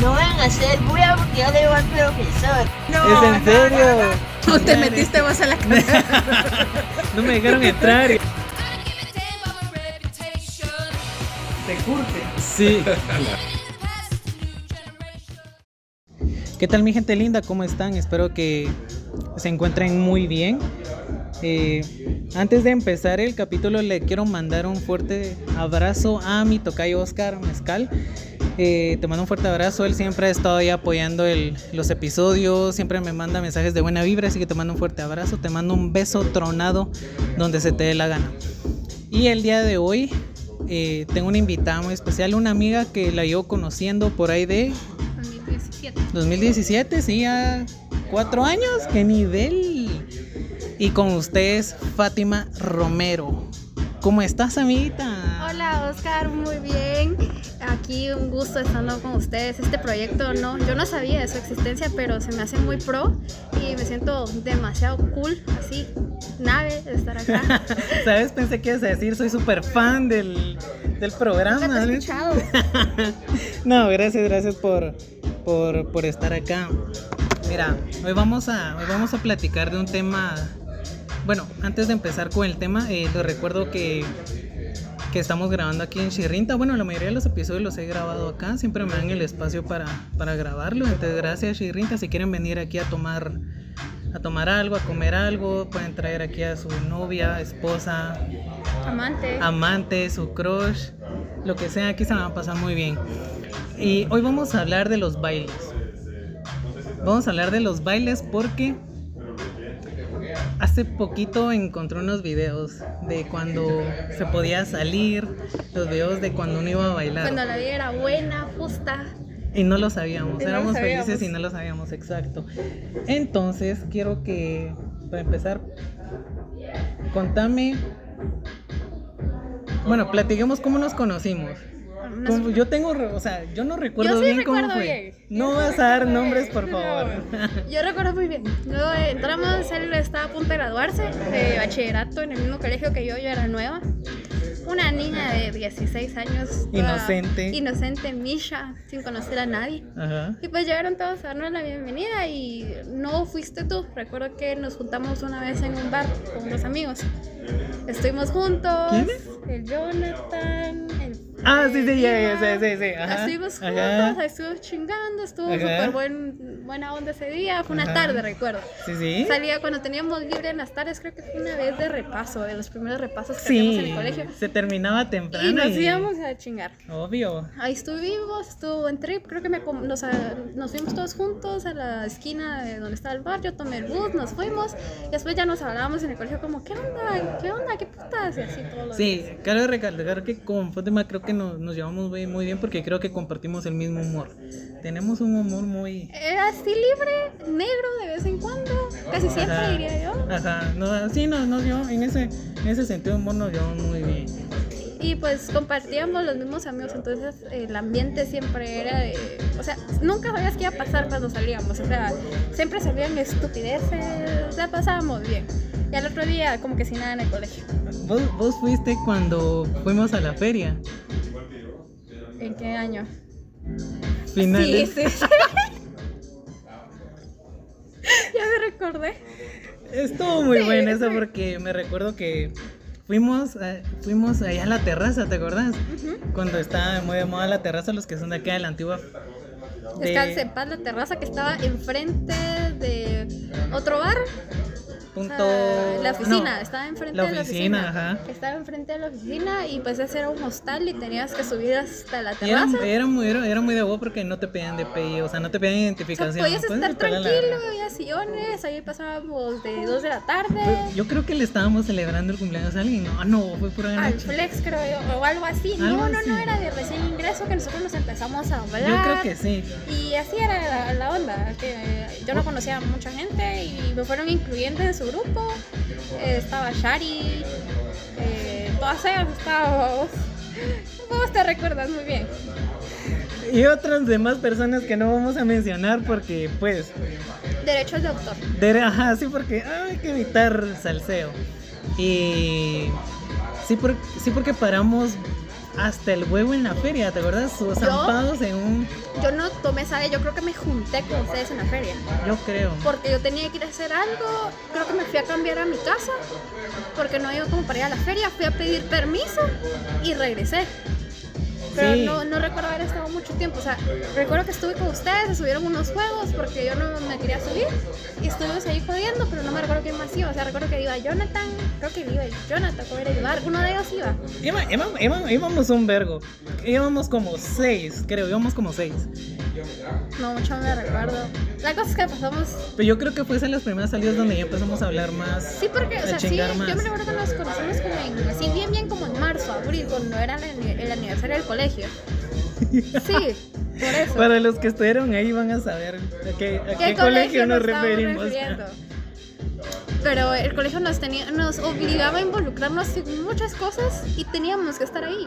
No van a hacer bulla porque yo le digo al profesor. ¿Es en serio? No te metiste vos a la casa. No me dejaron entrar. Te curte. Sí. ¿Qué tal mi gente linda? ¿Cómo están? Espero que se encuentren muy bien. Eh, antes de empezar el capítulo le quiero mandar un fuerte abrazo a mi tocayo Oscar Mezcal. Eh, te mando un fuerte abrazo, él siempre ha estado ahí apoyando el- los episodios, siempre me manda mensajes de buena vibra, así que te mando un fuerte abrazo, te mando un beso tronado donde se te dé la gana. Y el día de hoy eh, tengo una invitada muy especial, una amiga que la llevo conociendo por ahí de 2017. 2017, sí, ya cuatro años, qué nivel. Y con ustedes, Fátima Romero. ¿Cómo estás, amiguita? Hola Oscar, muy bien. Aquí un gusto estando con ustedes. Este proyecto no, yo no sabía de su existencia, pero se me hace muy pro y me siento demasiado cool, así, nave de estar acá. ¿Sabes? Pensé que ibas a decir, soy súper fan del, del programa. Nunca te he ¿ves? escuchado. no, gracias, gracias por, por, por estar acá. Mira, hoy vamos, a, hoy vamos a platicar de un tema. Bueno, antes de empezar con el tema, eh, les recuerdo que, que estamos grabando aquí en Chirrinta. Bueno, la mayoría de los episodios los he grabado acá. Siempre me dan el espacio para, para grabarlo. Entonces, gracias, Chirrinta. Si quieren venir aquí a tomar, a tomar algo, a comer algo, pueden traer aquí a su novia, esposa, Amante. amante, su crush, lo que sea, aquí se van a pasar muy bien. Y hoy vamos a hablar de los bailes. Vamos a hablar de los bailes porque hace poquito encontré unos videos de cuando se podía salir, los videos de cuando uno iba a bailar. Cuando la vida era buena, justa. Y no lo sabíamos, lo éramos sabíamos. felices y no lo sabíamos, exacto. Entonces, quiero que, para empezar, contame. Bueno, platiquemos cómo nos conocimos. Como- yo tengo, o sea, yo no recuerdo Yo sí bien cómo recuerdo fue. bien. No vas a dar nombres, por favor. No. Yo recuerdo muy bien. Luego eh, entramos, él estaba a punto de graduarse de bachillerato en el mismo colegio que yo, yo era nueva. Una niña de 16 años. Inocente. Inocente, Misha, sin conocer a nadie. Ajá. Y pues llegaron todos a darnos la bienvenida y no fuiste tú. Recuerdo que nos juntamos una vez en un bar con unos amigos. Estuvimos juntos. ¿Quiénes? El Jonathan, el Ah, sí, sí, ya, sí, sí, sí. Ajá. Estuvimos Ajá. juntos, estuvimos chingando, estuvo Ajá. súper buen, buena onda ese día. Fue una Ajá. tarde, recuerdo. Sí, sí. Salía cuando teníamos libre en las tardes, creo que fue una vez de repaso, de los primeros repasos que hacíamos en Sí, el colegio. se terminaba temprano. Y nos íbamos a chingar. Obvio. Ahí estuvimos, estuvo buen trip, creo que me, nos, a- nos fuimos todos juntos a la esquina de donde estaba el bar, yo tomé el bus, nos fuimos, y después ya nos hablábamos en el colegio como, ¿qué onda? ¿Qué onda? ¿Qué putas? Y así todos los Sí, cabe recalcar que con Fátima creo que nos, nos llevamos muy, muy bien porque creo que compartimos el mismo humor. Tenemos un humor muy... Era así libre, negro de vez en cuando, casi siempre Ajá. diría yo. Ajá, no, sí, nos, nos dio, en ese, en ese sentido humor nos llevamos muy bien. Y pues compartíamos los mismos amigos, entonces el ambiente siempre era de... O sea, nunca sabías qué iba a pasar cuando salíamos, o sea, siempre salían estupideces, la pasábamos bien. Y al otro día como que sin nada en el colegio. ¿Vos, vos fuiste cuando fuimos a la feria. ¿En qué año? Finales. Sí, sí, sí. ya me recordé. Estuvo muy bueno eso porque me recuerdo que fuimos, eh, fuimos allá a la terraza, ¿te acordás? Cuando estaba muy de moda la terraza, los que son de acá de la antigua. de- Descanse en paz la terraza que estaba enfrente de otro bar. O punto... la oficina, no, estaba enfrente la de la oficina, ajá. Estaba enfrente de la oficina y pues ese era un hostal y tenías que subir hasta la era, terraza. era muy, era, era muy de vos porque no te pedían DPI, o sea, no te pedían O sea, identificación. podías Puedes estar tranquilo, había sillones, ahí pasábamos de 2 de la tarde. Yo creo que le estábamos celebrando el cumpleaños a alguien, ¿no? No, fue pura Al ganache. flex creo yo, o algo así. Algo no, no, así. no, era de recién ingreso que nosotros nos empezamos a hablar. Yo creo que sí. Y así era la, la onda, que yo no conocía a mucha gente y me fueron incluyendo en su grupo. Eh, estaba Shari, eh, todas ellas estábamos. Vos te recuerdas muy bien. Y otras demás personas que no vamos a mencionar porque, pues, Derechos de autor. de, ajá, sí, porque hay que evitar salseo. Y sí, por- sí porque paramos hasta el huevo en la feria, ¿te acuerdas? Sus zampados en un. Yo no tomé esa yo creo que me junté con ustedes en la feria. Yo creo. Porque yo tenía que ir a hacer algo, creo que me fui a cambiar a mi casa, porque no iba como para ir a la feria, fui a pedir permiso y regresé. Pero Sí. no, no recuerdo haber estado mucho tiempo. O sea, recuerdo que estuve con ustedes, se subieron unos juegos porque yo no me quería subir. Y estuvimos ahí jodiendo, pero no me recuerdo quién más iba. O sea, recuerdo que iba Jonathan, creo que iba Jonathan, o era Ibar, uno de ellos iba. Iba- iba- íbamos un vergo. Íbamos como seis, creo, íbamos como seis. No, mucho no me recuerdo. La cosa es que pasamos. Pero yo creo que fue en las primeras salidas donde ya empezamos a hablar más. Sí, porque, o sea, sí, más. yo me recuerdo que nos conocimos como en, así bien, bien como en marzo, abril, cuando era el, el aniversario del colegio. Sí, por eso. Para los que estuvieron ahí van a saber a qué, a qué, colegio nos referimos. refiriendo? Pero el colegio nos, tenía, nos obligaba a involucrarnos en muchas cosas y teníamos que estar ahí,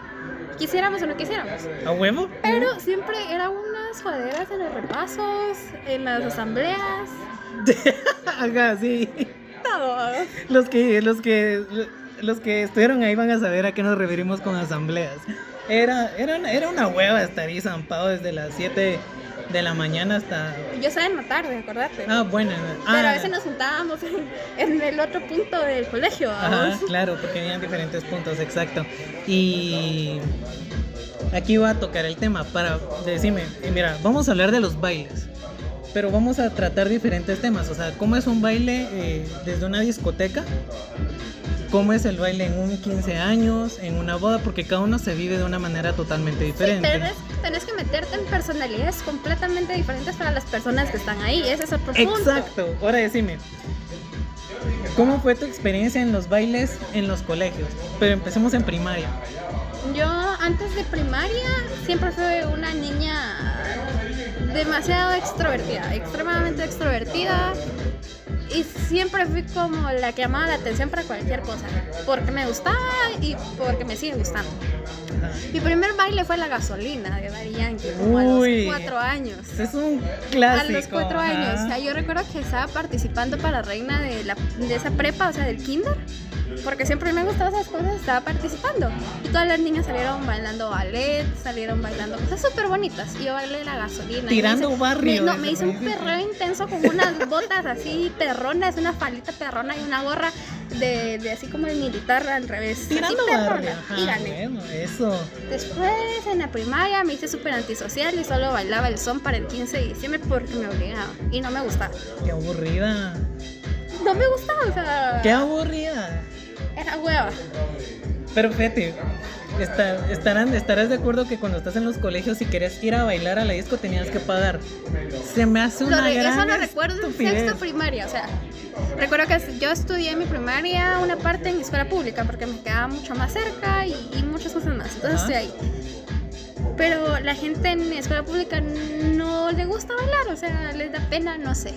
quisiéramos o no quisiéramos. ¿A huevo? Pero siempre eran unas joderas en los repasos, en las asambleas, Ajá, sí. todo. Los que, los que, los que estuvieron ahí van a saber a qué nos referimos con asambleas. Era, era, una- era una hueva estar ahí zampado desde las 7 de la mañana hasta. Yo estaba en la tarde, acordate. Ah, bueno. Pero ah, a veces nos juntábamos en, en el otro punto del colegio. Ajá, claro, porque habían diferentes puntos, exacto. Y aquí voy a tocar el tema para decirme, mira, vamos a hablar de los bailes, pero vamos a tratar diferentes temas, o sea, cómo es un baile eh, desde una discoteca, cómo es el baile en un 15 años, en una boda, porque cada uno se vive de una manera totalmente Sí, diferente. tenés, tenés que meterte en personalidades completamente diferentes para las personas que están ahí. Ese es otro punto. Exacto, ahora decime. ¿Cómo fue tu experiencia en los bailes en los colegios? Pero empecemos en primaria. Yo antes de primaria siempre fui una niña demasiado extrovertida, extremadamente extrovertida. Y siempre fui como la que llamaba la atención para cualquier cosa. Porque me gustaba y porque me sigue gustando. Mi primer baile fue la gasolina de Daddy Yankee, como Uy. a los cuatro años. Es un A clásico. los cuatro ajá. años. O sea, yo recuerdo que estaba participando para reina de, la, de esa prepa, o sea, del kinder. Porque siempre me gustaban esas cosas, estaba participando. Y todas las niñas salieron bailando ballet, salieron bailando cosas súper bonitas. Y yo bailé la gasolina. Tirando hice- barrio, me- no, me hice un perreo intenso con unas botas así perronas, una falita perrona y una gorra de, de así como el militar al revés. Tirando así perrona. barrio. ajá, y gané. bueno, eso. Después en la primaria me hice súper antisocial y solo bailaba el son para el 15 de diciembre porque me obligaba y no me gustaba. Qué aburrida. No me gustaba, o sea, Qué aburrida. era hueva. Pero fíjate, está- estarán, estarás de acuerdo que cuando estás en los colegios, si querés ir a bailar a la disco, tenías que pagar. Se me hace una re- gran eso lo recuerdo en sexto primaria, o sea, recuerdo que yo estudié mi primaria una parte en escuela pública porque me quedaba mucho más cerca y, y muchas cosas más, entonces estoy ahí. Pero la gente en escuela pública no le gusta bailar, o sea, les da pena, no sé.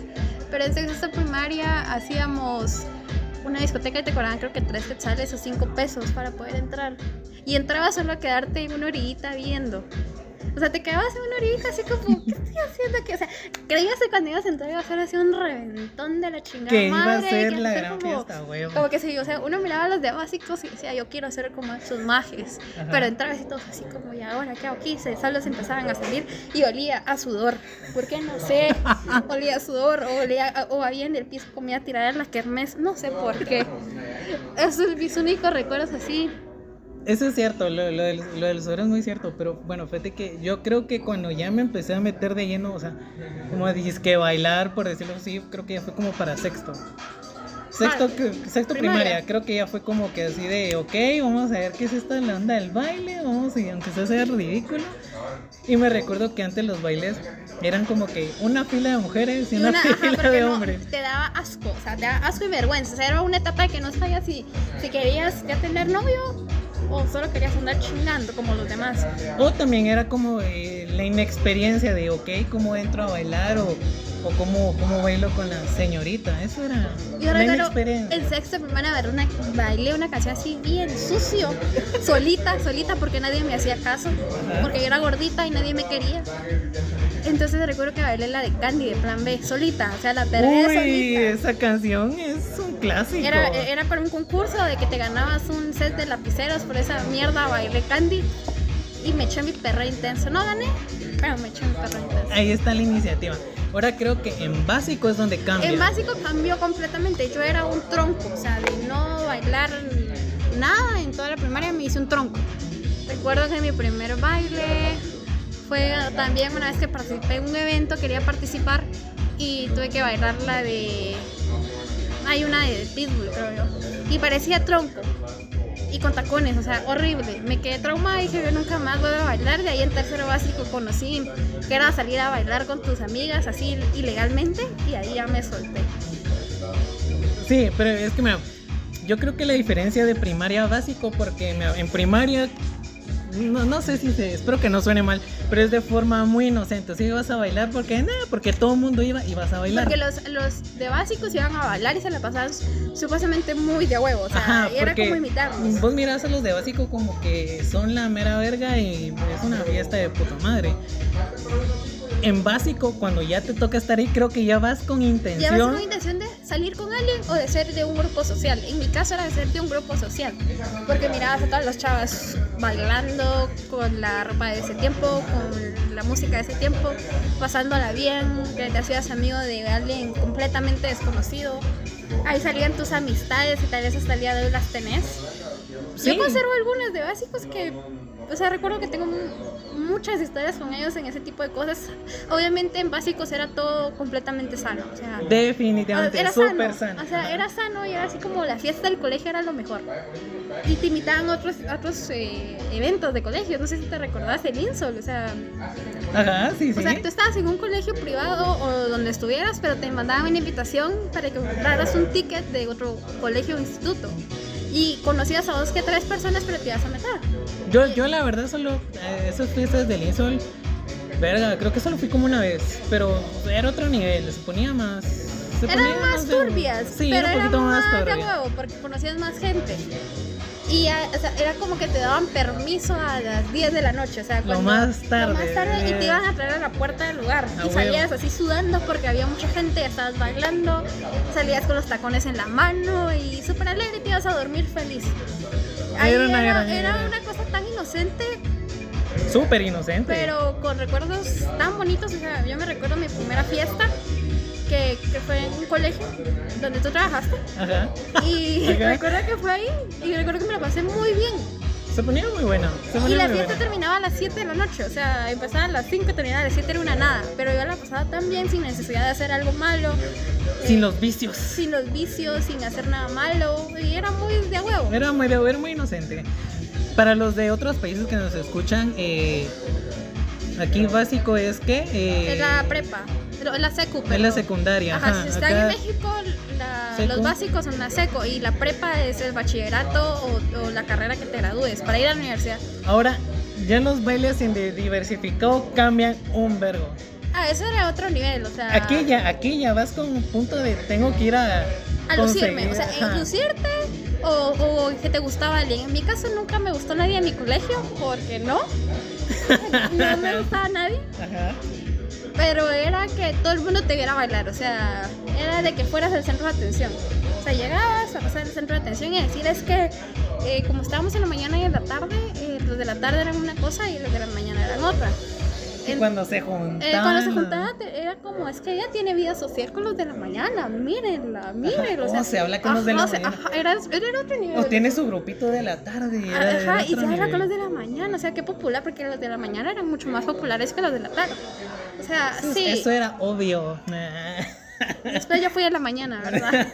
Pero en sexto primaria hacíamos una discoteca y te cobraban creo que tres quetzales o cinco pesos para poder entrar. Y entrabas solo a quedarte una orillita viendo. O sea, te quedabas en una orillita así como, ¿qué estoy haciendo aquí? O sea, creías que cuando ibas a entrar iba a ser así un reventón de la chingada Que iba a madre, ser que la gran como- fiesta, huevo. Como que sí, o sea, uno miraba a los de básicos y decía, yo quiero ser como esos majes. Ajá. Pero entrabas y todos así como, ¿y ahora qué hago aquí? Se, solo se empezaban a salir y olía a sudor. ¿Por qué? No sé. olía a sudor o, olía a- o había en el piso comida tirada en la kermés. No sé por qué. Esos mis únicos recuerdos así. Eso es cierto, lo, lo del, lo del sudor es muy cierto, pero bueno, fíjate que yo creo que cuando ya me empecé a meter de lleno, o sea, como dices que bailar, por decirlo así, creo que ya fue como para sexto. Sexto, Ah, sexto primaria. primaria. creo que ya fue como que así de, ok, vamos a ver qué es esta la onda del baile, vamos, y aunque sea sea ridículo. Y me recuerdo que antes los bailes eran como que una fila de mujeres y una, fila de no, hombres. te daba asco, o sea, te daba asco y vergüenza. O sea, era una etapa de que no sabías si, si querías ya tener novio o solo querías andar chingando como los demás. O también era como eh, la inexperiencia de, ok, cómo entro a bailar o cómo, cómo bailo con la señorita. Eso era Yo la recuerdo inexperiencia. el sexto de primaria ver una, bailé una canción así bien sucio, solita, solita porque nadie me hacía caso, porque yo era gordita y nadie me quería. Entonces recuerdo que bailé la de Candy de Plan B, solita, o sea, la perdí Uy, solita. esa canción es un clásico. Era, era para un concurso de que te ganabas un set de lapiceros por esa mierda, bailé Candy. y me eché mi perra intenso. No gané, pero me eché mi perra intenso. Ahí está la iniciativa. Ahora creo que en básico es donde cambia. En básico cambió completamente. Yo era un tronco, o sea, de no bailar nada en toda la primaria me hice un tronco. Recuerdo que mi primer baile fue también una vez que participé en un evento, quería participar y tuve que bailar la de. Hay una de Pitbull, creo yo. Y parecía tronco. Y con tacones, o sea, horrible. Me quedé traumada y dije, yo nunca más voy a bailar. De ahí en tercero básico conocí que era salir a bailar con tus amigas así ilegalmente y ahí ya me solté. Sí, pero es que mira, yo creo que la diferencia de primaria a básico, porque en primaria no, no sé si se, espero que no suene mal, pero es de forma muy inocente. O sea, ibas a bailar porque nada, porque todo el mundo iba y vas a bailar. Porque los, los de básicos iban a bailar y se la pasaban supuestamente muy de huevo. O sea, Ajá, era como imitarnos. Vos mirás a los de básico como que son la mera verga y es una fiesta de puta madre. En básico, cuando ya te toca estar ahí, creo que ya vas con Ya intención. vas con intención de salir con alguien o de ser de un grupo social. En mi caso era de ser de un grupo social. Porque mirabas a todas las chavas bailando con la ropa de ese tiempo, con la música de ese tiempo, pasándola bien, que te hacías amigo de alguien completamente desconocido. Ahí salían tus amistades y tal vez hasta el día de hoy las tenés. Sí. Yo conservo algunas de básicos que, o sea, recuerdo que tengo mu- muchas historias con ellos en ese tipo de cosas. Obviamente en básicos era todo completamente sano, o sea, Definitivamente, era súper sano, sano. o sea, era sano y era así como la fiesta del colegio era lo mejor. Y te invitaban a otros, a otros eh, eventos de colegio, no sé si te recordás el INSOL, o sea, Ajá, sí, sí. o sea, tú estabas en un colegio privado o donde estuvieras, pero te mandaban una invitación para que compraras un ticket de otro colegio o instituto. Y conocías a dos que tres personas, pero te ibas a meter. Yo, yo la verdad solo, eh, esas fiestas del Insol, verga, creo que solo fui como una vez, pero era otro nivel, se ponía más... se Eran ponía más turbias, Sí, pero era un poquito más más de turbia. huevo, porque conocías más gente. Y ya, o sea, era como que te daban permiso a las 10 de la noche, o sea, Lo más tarde, Lo más tarde y te eh. iban a traer a la puerta del lugar. Y salías así sudando porque había mucha gente, estabas bailando, salías con los tacones en la mano y súper alegre y te ibas a dormir feliz. Ahí Era una era, una cosa tan inocente, Súper inocente. pero con recuerdos tan bonitos. O sea, yo me recuerdo mi primera fiesta, que, que fue en un colegio donde tú trabajaste. Ajá. Y Ajá. recuerdo que fue ahí y recuerdo que me la pasé muy bien. Se ponía muy buena. Se Y ponía la muy fiesta buena. terminaba a las 7 de la noche, o sea, empezaba a las 5 y terminaba a las 7, era una nada. Pero yo la pasaba tan bien sin necesidad de hacer algo malo. Sin eh, los vicios. sin los vicios, sin hacer nada malo. Y era muy de huevo. Era muy, era muy inocente. Para los de otros países que nos escuchan, eh, aquí básico es que... eh, Es la prepa, es la secu. es Pero, la secundaria. Ajá, Ajá, si están en México, la- los básicos son la seco y la prepa es el bachillerato o, o la carrera que te gradúes para ir a la universidad. Ahora, ya los bailes en diversificado cambian un vergo. Ah, eso era otro nivel, o sea. Aquí ya, aquí ya vas con un punto de tengo que ir a... a lucirme, o sea, ajá. lucirte o, o que te gustaba alguien. En mi caso nunca me gustó nadie en mi colegio, porque no, no me gustaba nadie, Ajá. Pero era que todo el mundo te viera bailar, o sea, era de que fueras el centro de atención. O sea, llegabas a pasar el centro de atención y decir es que eh, como estábamos en la mañana y en la tarde, eh, los de la tarde eran una cosa y los de la mañana eran otra. Y cuando se juntaban... eh, cuando se juntaba te- era como, es que ella tiene vida social con los de la mañana, mírenla, mírenla. o sea, ¿cómo se habla con los de la ajá, o sea, mañana? ajá, era, era otro nivel. O tiene su grupito de la tarde. era Ajá, y se habla con los de la mañana, o sea, qué popular, porque los de la mañana eran mucho más populares que los de la tarde. O sea, Eso- sí. Eso era obvio. Después yo fui a la mañana, ¿verdad?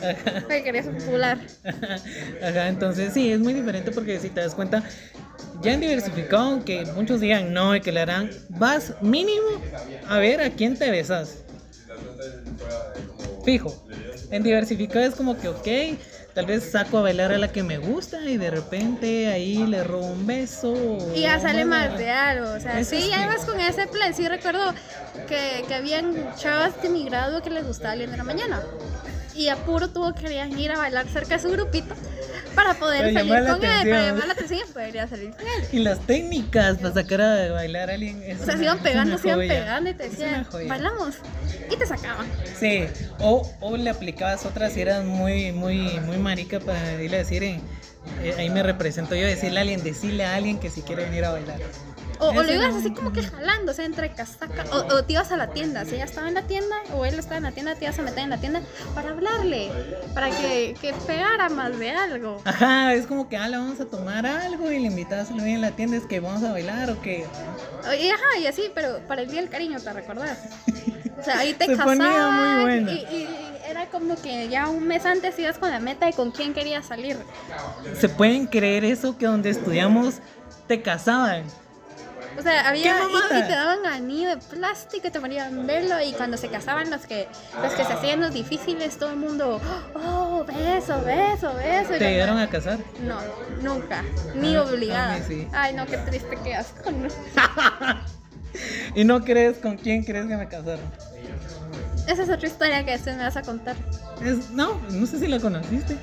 Porque quería ser popular. Ajá, entonces sí, es muy diferente porque si te das cuenta, ya en diversificado, aunque muchos digan no y que le harán, vas mínimo a ver a quién te besas. Fijo. En diversificado es como que, ok, tal vez saco a bailar a la que me gusta y de repente ahí le robo un beso. Y ya sale más de algo, o sea, sí, con ese plan. Sí, recuerdo que, que habían chavas de mi grado que les gustaba alguien de la mañana. Y a puro tuvo que ir a bailar cerca de su grupito para poder Para salir con él, para llamar la atención y poder salir con él. Y las técnicas para sacar a bailar a alguien. es O sea, se iban pegando, se iban pegando y te decían, bailamos. Y te sacaban. Sí, o, o le aplicabas otras si eras muy, muy, muy marica para irle a decir, eh, eh, ahí me represento yo, decirle a alguien, decirle a alguien que si quiere venir a bailar. O, o lo ibas así como que jalando, o sea, entre casaca. O, o te ibas a la tienda, si ella estaba en la tienda o él estaba en la tienda, te ibas a meter en la tienda para hablarle, para que, que pegara más de algo. Ajá, es como que, ah, le vamos a tomar algo y le invitas a en la tienda, es que vamos a bailar o que... Y ajá, y así, pero para el día del cariño, ¿te recordás? O sea, ahí te Se ponía casaban muy bueno. y, y era como que ya un mes antes ibas con la meta de con quién querías salir. ¿Se pueden creer eso que donde estudiamos te casaban? O sea, había ¡Qué y, y te daban anillo de plástico y te ponían verlo y cuando se casaban los que los que se hacían los difíciles, todo el mundo, oh, beso, beso, beso. ¿Te llegaron a casar? No, nunca, ni Ah, obligada. sí. Ay, no, qué triste, qué asco. no. ¿Y no crees con quién crees que me casaron? Esa es otra historia que después me vas a contar. Es, no, no sé si la conociste.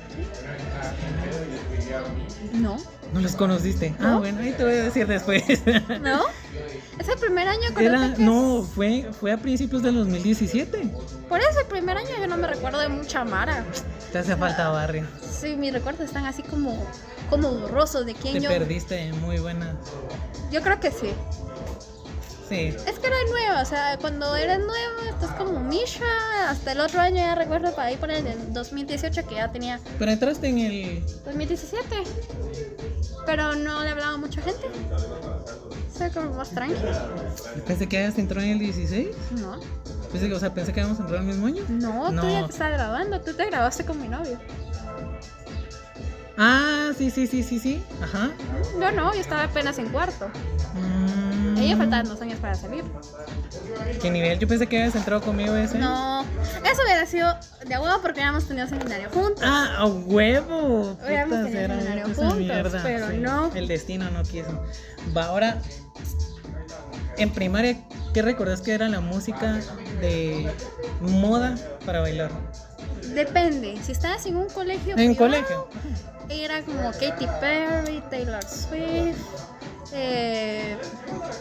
No, ¿No los conociste? Ah, No. bueno, ahí te voy a decir después. no. Es el primer año con Era, no, fue, fue a principios del 2017. Por eso el primer año yo no me recuerdo de mucha Mara. Te hace falta barrio. Sí, mis recuerdos están así como, como borrosos de quién Te yo. perdiste de muy buena. Yo creo que sí. Sí. Es que era nueva, o sea, cuando eres nueva, estás como Misha. Hasta el otro año ya recuerdo para ahí por el del 2018 que ya tenía Pero entraste en el. 2017. Pero no le hablaba a mucha gente. Soy como más tranquila. Pensé que habías entrado en el 16. No, Pensé que, o sea, pensé que habíamos entrado el mismo año. no, tú ya te estás grabando. Tú te grabaste con mi novio. Ah, sí, sí, sí, sí, sí. Ajá. Yo no, yo estaba apenas en cuarto. Mm, Ella faltaban dos años para salir. ¿Qué nivel? Yo pensé que habías entrado conmigo ese. No, eso hubiera sido de huevo porque hubiéramos tenido seminario juntos. Ah, a huevo. Hubiéramos Puta, tenido seminario juntos, mierda, pero sí. no. El destino no quiso. Va, ahora. En primaria, ¿qué recordás que era la música de moda para bailar? Depende, si estabas en un colegio. En privado, colegio. Era como Katy Perry, Taylor Swift, eh,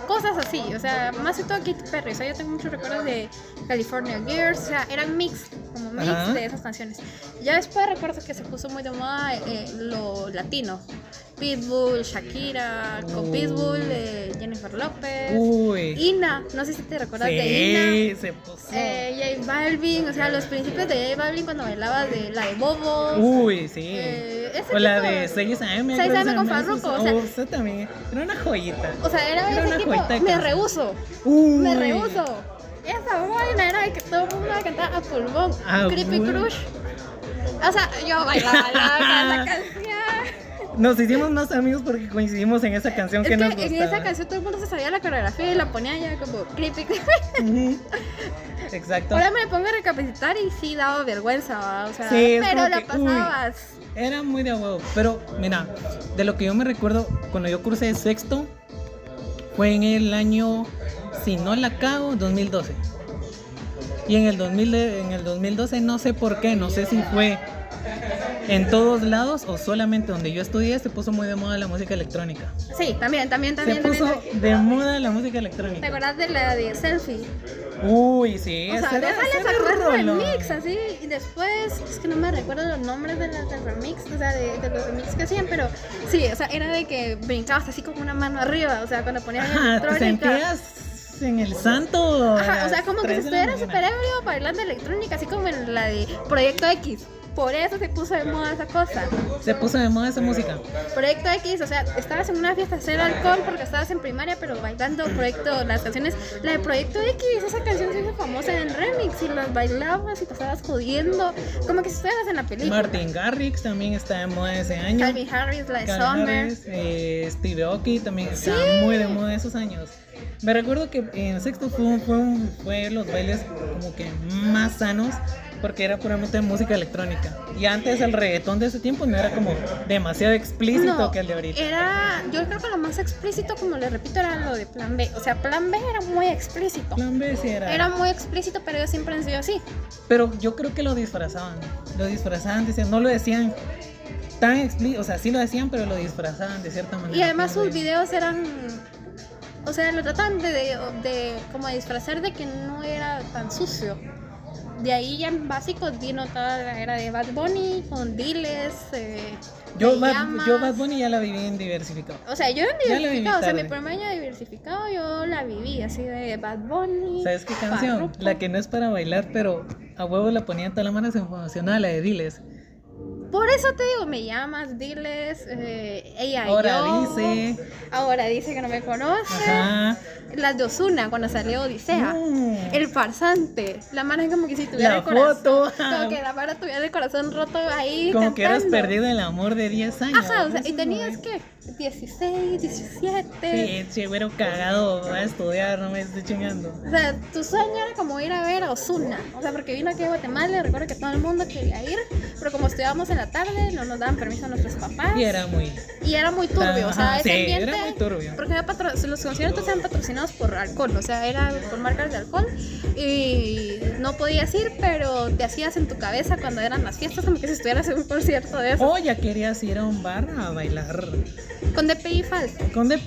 cosas así. O sea, más que todo Katy Perry. O sea, yo tengo muchos recuerdos de California Girls. O sea, eran mix, como mix Ajá. de esas canciones. Ya después recuerdo que se puso muy de moda eh, lo latino. Pitbull, Shakira, con. Pitbull, eh, Jennifer López. Uy. Ina, no sé si te recuerdas de Ina. Sí, se puso. Eh, J Balvin, o sea, los principios de J Balvin cuando bailaba de la de Bobo. Uy, sí. Eh, ese o la de de- 6 AM. 6 creo que AM con Farruko, o sea- Oh, también. Era una joyita. O sea, era, Era ese tipo, me rehuso, Uy. me rehuso. Esa vaina era de que todo el mundo la cantaba a pulmón. Ah, Creepy. Crush. O sea, yo bailaba la, la canción. Nos hicimos más amigos porque coincidimos en esa canción Es que, que nos en gustaba. esa canción todo el mundo se sabía la coreografía y la ponía ya como Creepy. Ujú. Exacto. Ahora me pongo a recapacitar y sí daba vergüenza, o sea, Sí, pero la que, uy. pasabas. Era muy de huevo. Pero, mira, de lo que yo me recuerdo, cuando yo cursé sexto, fue en el año, si no la cago, 2012. Y en el, 2000 de- en el 2012 no sé por qué, no sé si fue en todos lados o solamente donde yo estudié se puso muy de moda la música electrónica. Sí, también, también, Se también. puso también. de moda la música ¿Te electrónica. acuerdas de la de selfie? Uy, sí, O sea, déjale sacar remix así y después, es que no me recuerdo los nombres de las del remix, o sea, de, de los remix que hacían, pero sí, o sea, era de que brincabas así como una mano arriba, o sea, cuando ponían Ajá, te electrónica. sentías en el santo. Ajá, o sea, como que si estuviera super ebrio bailando electrónica, así como en la de Proyecto X. Por eso se puso de moda esa cosa. Se puso de moda esa música. Proyecto X, o sea, estabas en una fiesta cero alcohol porque estabas en primaria, pero bailando proyecto, las canciones, la de Proyecto X, esa canción se hizo famosa en el remix y las bailabas y pasabas jodiendo, como que si estuvieras en la película. Martin Garrix también está de moda ese año. Calvin Harris, la de Calvin Summer. Harris, eh, Steve Aoki también está muy de moda esos años. Me recuerdo que en sexto fue, fue, fue los bailes como que más sanos porque era puramente música electrónica. Y antes el reggaetón de ese tiempo no era como demasiado explícito No, que el de ahorita. era, yo creo que lo más explícito, como le repito, era lo de Plan B. O sea, Plan B era muy explícito. Plan B sí era. Era muy explícito, pero ellos siempre han sido así. Pero yo creo que lo disfrazaban. Lo disfrazaban, decían, no lo decían tan explícito. O sea, sí lo decían, pero lo disfrazaban de cierta manera. Y además sus videos eran. O sea, lo trataban de, de, de como de disfrazar de que no era tan sucio. De ahí ya en básicos vino toda la era de Bad Bunny con Diles, eh, Yo, Bad, yo Bad Bunny ya la viví en diversificado. O sea, yo en diversificado, o sea, mi primer año diversificado yo la viví así de Bad Bunny. ¿Sabes qué canción? La que no es para bailar, pero a huevo la ponían toda la mano, se emocionaba la de Diles. Por eso te digo, me llamas, diles, eh, ella Ahora yo. dice. Ahora dice que no me conoce. Ajá. Las de Ozuna cuando salió Odisea. Mm. El farsante. La mano es como que si tuviera La el corazón. foto. Como que la mano tuviera el corazón roto ahí. Como que eras perdido el amor de 10 años. Ajá, o sea, y tenías que 16, 17. es- Sí, güero cagado, a estudiar, no me estoy chingando. O sea, tu sueño era como ir a ver a Osuna. O sea, porque vino aquí a Guatemala recuerdo que todo el mundo quería ir. Pero como estudiábamos en la tarde, no nos daban permiso a nuestros papás. Y era muy. Y era muy turbio, o sea, ese sí, ambiente. era muy turbio. Porque los conciertos eran patrocinados por alcohol, o sea, era por marcas de alcohol. Y no podías ir, pero te hacías en tu cabeza cuando eran las fiestas como que si estuvieras en un concierto de eso. O ya querías ir a un bar a bailar. Con DPI falso. Con de-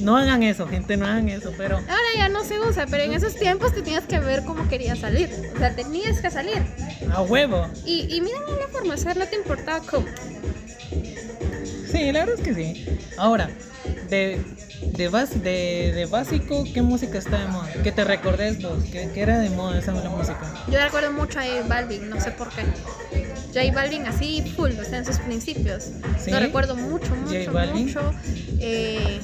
No hagan eso, gente, no hagan eso, pero. Ahora ya no se usa, pero en esos tiempos tenías que ver cómo querías salir. O sea, tenías que salir. A huevo. Y, y mira la forma, o sea, no te importaba cómo. Sí, la verdad es que sí. Ahora, de, de, bas- de, de básico, ¿qué música está de moda? Que te recordes vos, que, que era de moda esa la música. Yo recuerdo mucho a J Balvin, no sé por qué. J Balvin así full, o sea, en sus principios. ¿Sí? Lo recuerdo mucho, mucho, mucho. Eh,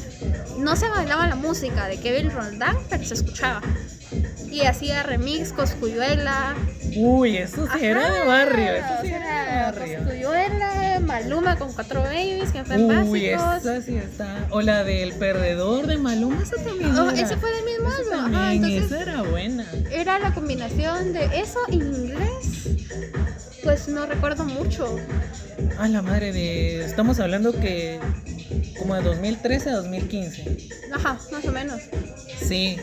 no se bailaba la música de Kevin Roldán, pero se escuchaba. Y hacía remix, Coscuyuela. Uy, eso sí era de barrio, eso o sí era de barrio. Coscuyuela, Maluma con cuatro babies, que fue en Uy, esa sí está. O la del perdedor de Maluma, esa también. Oh, era. ese fue del mismo álbum. Ajá, también, entonces esa era buena. era la combinación de eso y inglés. Pues no recuerdo mucho. Ah, la madre de. Estamos hablando que. Como de 2013 a 2015. Ajá, más o menos. Sí.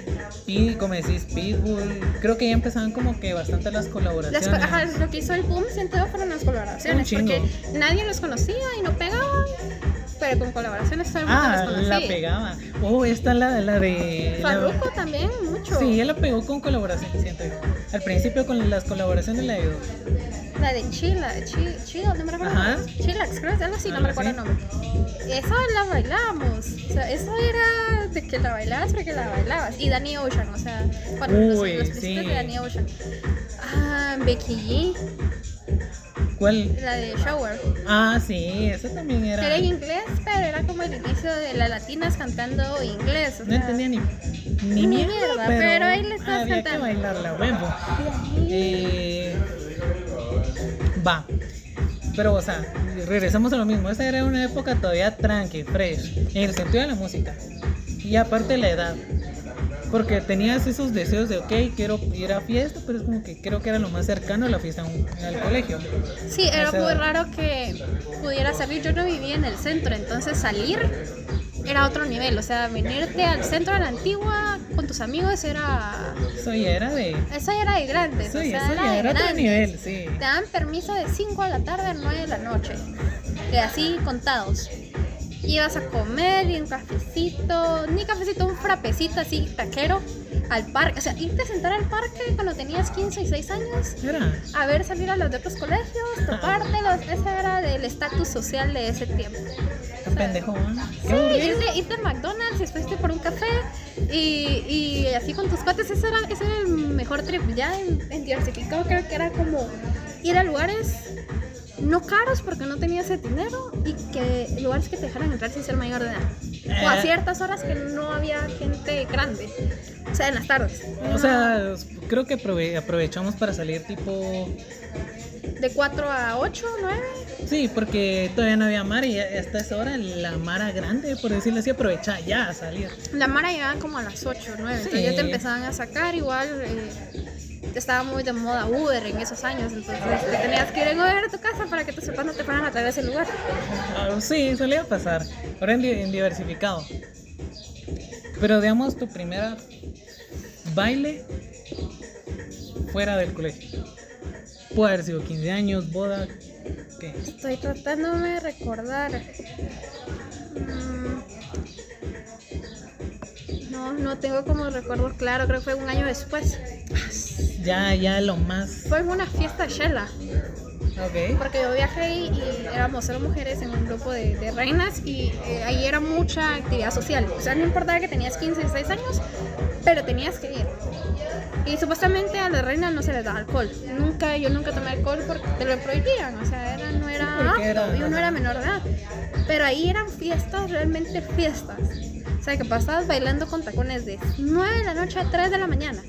Y como decís, Pitbull. Creo que ya empezaban como que bastante las Las, colaboraciones. co- ajá, lo que hizo el boom siento yo fueron las colaboraciones, porque nadie los conocía y no pegaban, pero con colaboraciones todo el mundo Ah, los conocía. la pegaba. Oh, esta la, la de. la- Farruko también, mucho. Sí, él la pegó con colaboración, siento. Al principio con las colaboraciones la ayudó. La de Chila, Chi- Chila, no me recuerdo. Ajá. Chillax, creo, algo así, no me recuerdo el nombre. Esa la bailábamos, o sea, eso era de que la bailabas porque la bailabas. Y Danny Ocean, o sea, bueno, los, Uy, los principios sí. de Danny Ocean. Ah, Becky ¿Cuál? La de Shower. Ah, sí, esa también era. Era en inglés, pero era como el inicio de las latinas cantando inglés. o No sea, entendía ni, ni, mierda, mierda, pero, pero ahí le estabas había cantando. que bailarla, huevo. Eh, va. Pero, o sea, regresamos a lo mismo. Esa era una época todavía tranqui, fresh, en el sentido de la música. Y aparte la edad. Porque tenías esos deseos de, ok, quiero ir a fiesta, pero es como que creo que era lo más cercano a la fiesta al colegio. Sí, era muy raro que pudiera salir. Yo no vivía en el centro, entonces salir era otro nivel. O sea, venirte al centro de la antigua con tus amigos era. Eso ya era de. Eso ya era de grandes. Eso o sea, eso era de era otro nivel, sí. Te dan permiso de 5 de la tarde a 9 de la noche. De así contados. Ibas a comer y un cafecito, ni cafecito, un frapecito así taquero al parque. O sea, irte a sentar al parque cuando tenías 15 y 6 años Era. a ver salir a los de otros colegios, topártelos. Ese era del estatus social de ese tiempo. Qué pendejo, ¿ah? Qué Sí, irte, irte a McDonald's y después irte por un café y, y así con tus cuates, ese era, ese era el mejor trip. Ya en, en diversificado creo que era como ir a lugares no caros porque no tenías el dinero y que lugares que te dejaran entrar sin ser mayor de edad. O a Eh. ciertas horas que no había gente grande. O sea, en las tardes. O sea, creo que aprove- aprovechamos para salir tipo... De 4 a 8, 9. Sí, porque todavía no había mar y hasta esa hora la mara grande, por decirlo así, aprovecha ya a salir. La Mara llegaba como a las 8 o 9, entonces Sí. ya te empezaban a sacar igual. eh, estaba muy de moda Uber en esos años, entonces te tenías que ir en Uber a tu casa para que tus papás no te fueran a a ese lugar. Ah, sí, solía pasar. Ahora en diversificado. Pero digamos tu primera baile fuera del colegio. Puede haber sido 15 años, boda, ¿qué? Estoy tratándome de recordar. Mm, No, no tengo como recuerdo claro, creo que fue un año después. Ya, ya lo más. Fue una fiesta Shella. Ok. Porque yo viajé y, éramos solo mujeres en un grupo de, de reinas y eh, ahí era mucha actividad social. O sea, no importaba que tenías 15, 16 años, pero tenías que ir. Y supuestamente a las reinas no se les daba alcohol. Nunca, yo nunca tomé alcohol porque te lo prohibían. O sea, era, no era Sí, apto, era- yo no era menor de edad. Pero ahí eran fiestas, realmente fiestas. Sea, que pasabas bailando con tacones de 9 de la noche a 3 de la mañana.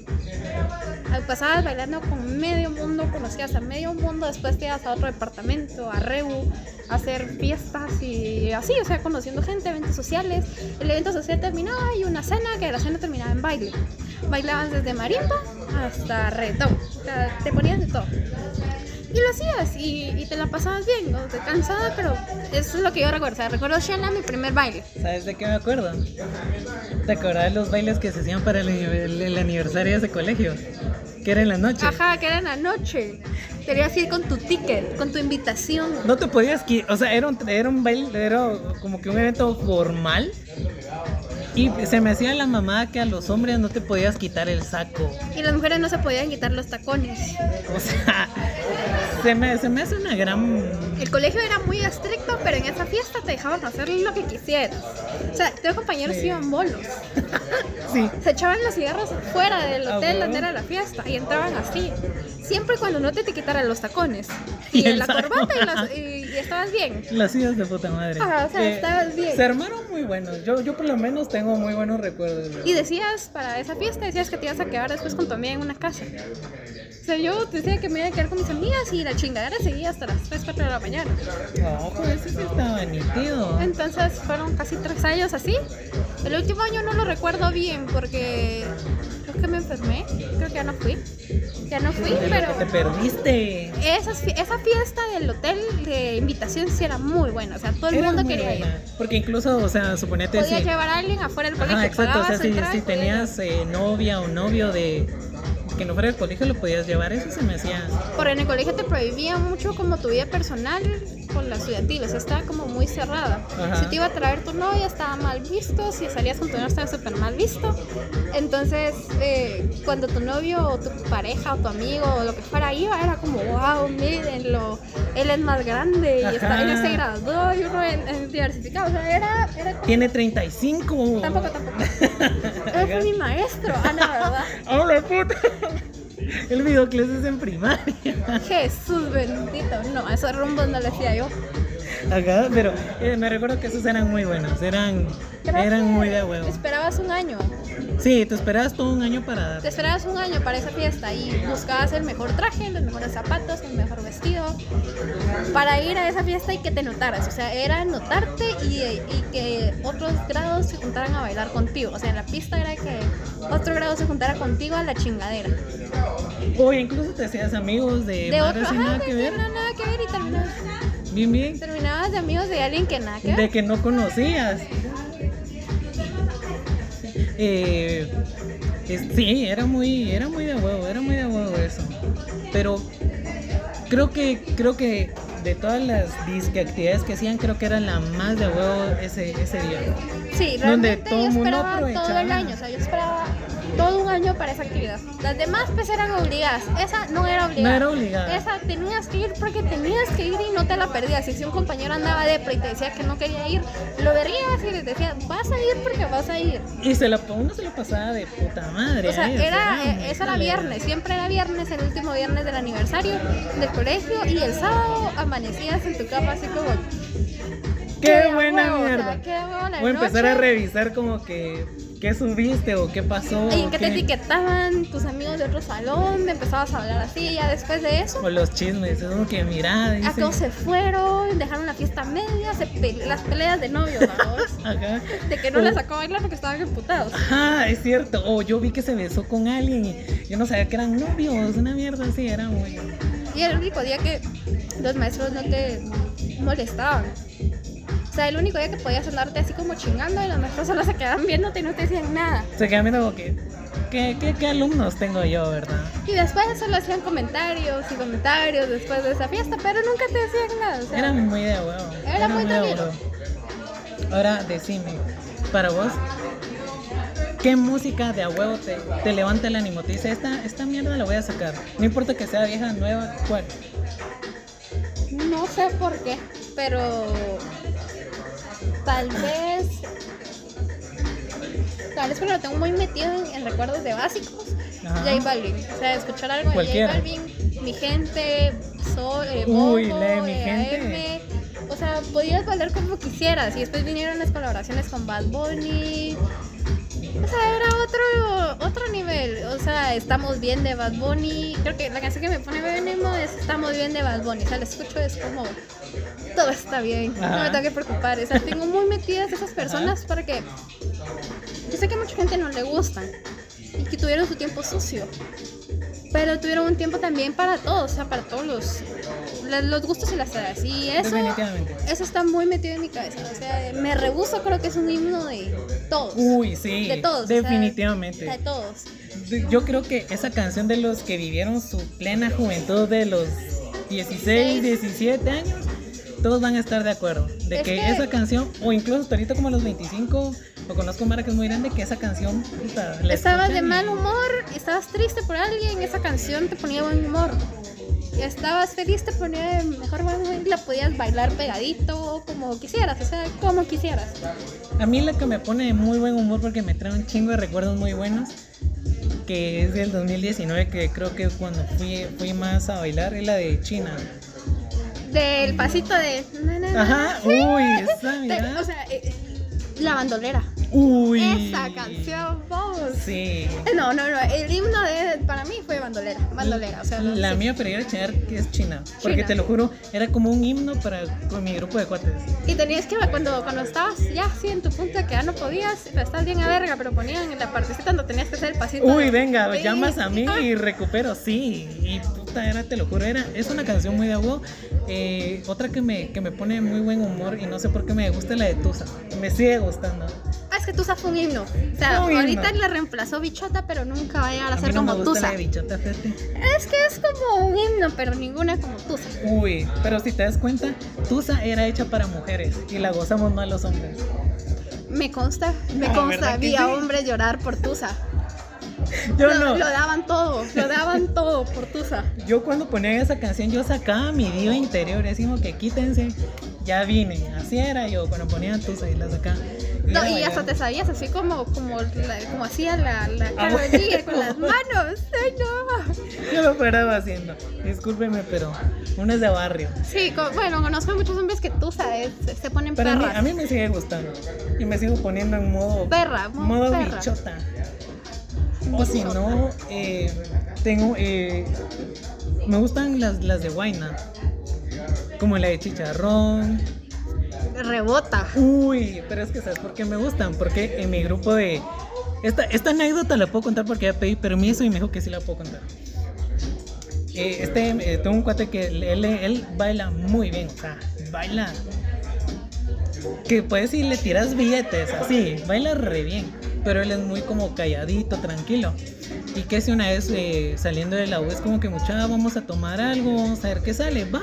Pasabas bailando con medio mundo, conocías a medio mundo, después te ibas a otro departamento, a Rebu, a hacer fiestas y así, o sea, conociendo gente, eventos sociales. El evento social terminaba y una cena, que la cena terminaba en baile. Bailabas desde marimba hasta reggaetón, o sea, te ponías de todo. Y lo hacías y, y te la pasabas bien, ¿no? Te cansada, pero eso es lo que yo recuerdo. O sea, recuerdo Shana, mi primer baile. ¿Sabes de qué me acuerdo? ¿Te acordás de los bailes que se hacían para el, el- el aniversario de ese colegio? Que era en la noche. Ajá, que era en la noche. Tenías que ir con tu ticket, con tu invitación. No te podías o sea, era un, era un baile, era como que un evento formal. Y se me hacía la mamada que a los hombres no te podías quitar el saco. Y las mujeres no se podían quitar los tacones. O sea, se me, se me hace una gran... El colegio era muy estricto, pero en esa fiesta te dejaban hacer lo que quisieras. O sea, tengo compañeros que Sí. iban bolos. Sí. Se echaban los cigarros fuera del Ah, hotel donde era la fiesta y entraban así. Siempre cuando no te, te quitaran los tacones. Y Y, la saco. corbata y, las- y- y estabas bien. Las hijas de puta madre. Ajá, o sea, estabas bien. Se armaron muy buenos. Yo, yo por lo menos tengo muy buenos recuerdos. Y decías, para esa fiesta, decías que te ibas a quedar después con tu amiga en una casa. O sea, yo decía que me iba a quedar con mis amigas y la chingadera seguía hasta las 3, 4 de la mañana. No, pues ese sí estaba nítido. Entonces fueron casi tres años así. El último año no lo recuerdo bien porque creo que me enfermé. Creo que ya no fui. Ya no fui, De lo que te pero perdiste. esas fi- esa fiesta del hotel de invitación sí era muy buena. O sea, todo el Era mundo quería buena, ir. Porque incluso, o sea, suponete Podías si... llevar a alguien afuera del colegio. Ajá, exacto. O sea, si, si tenías eh, novia o novio de que no fuera del colegio, lo podías llevar. Eso se me hacía. Porque en el colegio te prohibía mucho como tu vida personal con la estudiantil, o sea, estaba como muy cerrada. Ajá. Si te iba a traer tu novia estaba mal visto, si salías con tu novia estaba súper mal visto. Entonces, eh, cuando tu novio o tu pareja o tu amigo o lo que fuera iba, era como, wow, mírenlo, él es más grande y está en Ajá. este grado y uno en, en diversificado. O sea, era, era como- Tiene 35. Tampoco, tampoco. Él fue mi maestro. Ah, no, ¿verdad? ¡Oh, la puta! El video clases en primaria. Jesús bendito. No, esos rumbos no le hacía yo. Acá, pero eh, me recuerdo que esos eran muy buenos. Eran, eran muy de huevo. Esperabas un año. Sí, te esperabas todo un año para dar. Te esperabas un año para esa fiesta y buscabas el mejor traje, los mejores zapatos, el mejor vestido para ir a esa fiesta y que te notaras. O sea, era notarte y, y que otros grados se juntaran a bailar contigo. O sea, en la pista era que otro grado se juntara contigo a la chingadera. O incluso te hacías amigos de, De otro, sin ajá, nada que ver. no nada que ver y terminabas, Bien, bien. terminabas de amigos de alguien que. De que no conocías. Eh, es- sí, era muy, era muy de huevo, era muy de huevo eso. Pero creo que, creo que de todas las disque actividades que hacían, creo que era la más de huevo ese, ese día. Sí, donde realmente todo yo mundo esperaba todo el año, o sea, yo esperaba todo un año para esa actividad. Las demás pues eran obligadas, esa no era obligada. No era obligada. Esa tenías que ir porque tenías que ir y no te la perdías. Y si un compañero andaba de y te decía que no quería ir, lo verías y les decía, vas a ir porque vas a ir. Y se la, uno se lo pasaba de puta madre. O sea, era, eh, eso era caleta. viernes, siempre era viernes, el último viernes del aniversario del colegio y el sábado amanecías en tu cama así como... ¡Qué buena huevo, o sea, mierda! qué huevo la Voy a empezar noche. a revisar como que qué subiste o qué pasó. Y o que te etiquetaban tus amigos de otro salón, me empezabas a hablar así, y ya después de eso, O los chismes, es como que mira, a dice. todos se fueron, dejaron la fiesta media, se las peleas de novios, vamos, Ajá. de que no O- les sacó a bailar porque estaban emputados. Ajá, es cierto. O yo vi que se besó con alguien y yo no sabía que eran novios, una mierda así, era muy. Y el único día que los maestros no te molestaban. O sea, el único día que podías andarte así como chingando y los maestros solo se quedaban viéndote y no te decían nada. Se quedan viendo como que. ¿qué, qué, qué alumnos tengo yo, verdad? Y después solo hacían comentarios y comentarios después de esa fiesta, pero nunca te decían nada. O sea, Era muy de huevo. Era muy de tranquilo. huevo. Ahora decime, para vos, ¿Qué música de a huevo te, te levanta el ánimo? Te dice, esta, esta mierda la voy a sacar. No importa que sea vieja, nueva, ¿cuál? No sé por qué, pero tal vez. Tal vez porque lo tengo muy metido en, en recuerdos de básicos. Ajá. J Balvin. O sea, escuchar algo Cualquiera. de J Balvin, mi gente, Sol, eh, Uy, de Mi eh, Gente. AM. O sea, podías bailar como quisieras. Y después vinieron las colaboraciones con Bad Bunny. O sea, era otro, otro nivel. O sea, estamos bien de Bad Bunny. Creo que la canción que me pone Bebé Nemo es Estamos bien de Bad Bunny. O sea, la escucho es como todo está bien. No Ajá. me tengo que preocupar. O sea, tengo muy metidas esas personas para que. Yo sé que a mucha gente no le gustan y que tuvieron su tiempo sucio. Pero tuvieron un tiempo también para todos, o sea, para todos los, los gustos y las edades. Y eso, eso está muy metido en mi cabeza. O sea, me rehuso, creo que es un himno de todos. Uy, sí. de todos. o sea, Definitivamente. de todos. Yo creo que esa canción de los que vivieron su plena juventud de los 16, 17 años, todos van a estar de acuerdo. De Es que, que- esa canción, o incluso ahorita como a los 25, o conozco Mara que es muy grande, que esa canción, puta, la Estabas de y- mal humor, estabas triste por alguien, esa canción te ponía buen humor. Estabas feliz, te ponía de mejor humor y la podías bailar pegadito, como quisieras, o sea, como quisieras. A mí la que me pone de muy buen humor porque me trae un chingo de recuerdos muy buenos, que es del 2019, que creo que cuando fui, fui más a bailar, es la de China. Del pasito de... Ajá, uy, esa, Te- mira. O sea, eh, la bandolera. Uy. Esa canción, vamos. Sí. No, no, no, el himno de, para mí fue bandolera, bandolera, o sea, no La sé. mía prefiero Chenar que es China. Porque China. te lo juro, era como un himno para con mi grupo de cuates. Y tenías que, cuando, cuando estabas ya así en tu punto de que ya no podías, pero estás bien a verga, pero ponían en la partecita donde tenías que hacer el pasito. Uy, de- venga, Sí. llamas a mí y recupero, sí. Y era, te lo juro, era, es una canción muy de agua. Eh, otra que me, que me pone muy buen humor y no sé por qué me gusta la de Tusa. Me sigue gustando. Ah, es que Tusa fue un himno. O sea, Un ahorita himno. la reemplazó Bichota, pero nunca va a llegar a A ser no me como gusta Tusa. la de bichota, fíjate. Es que es como un himno, pero ninguna como Tusa. Uy, pero si te das cuenta, Tusa era hecha para mujeres y la gozamos más los hombres. Me consta, me Ah, consta, ¿verdad que vi a sí? hombres llorar por Tusa. Yo lo, no. lo daban todo, lo daban todo por Tusa. Yo cuando ponía esa canción, yo sacaba mi diva interior, decimos que quítense, ya vine. Así era yo cuando ponía Tusa y la sacaba. No, y hasta te sabías así como, como, la- como hacía la, la Ah, bueno. con las manos. Ay, no. Yo lo paraba haciendo. Discúlpeme, pero uno es de barrio. Sí, bueno, conozco a muchos hombres que Tusa es, se ponen Pero a mí, perras. a mí me sigue gustando. Y me sigo poniendo en modo, Perra, modo modo perra. bichota. O si no, eh, tengo. eh, me gustan las, las de Guayna. Como la de chicharrón. Rebota. Uy, pero es que ¿sabes por qué me gustan? Porque en mi grupo de... Esta, esta anécdota la puedo contar porque ya pedí permiso y me dijo que sí la puedo contar. Eh, este, eh, tengo un cuate que él, él, él baila muy bien, o sea, baila... Que puedes si le tiras billetes, así, baila re bien. Pero él es muy como calladito, tranquilo. Y que si una vez eh, saliendo de la U es como que mucha, vamos a tomar algo, vamos a ver qué sale, va.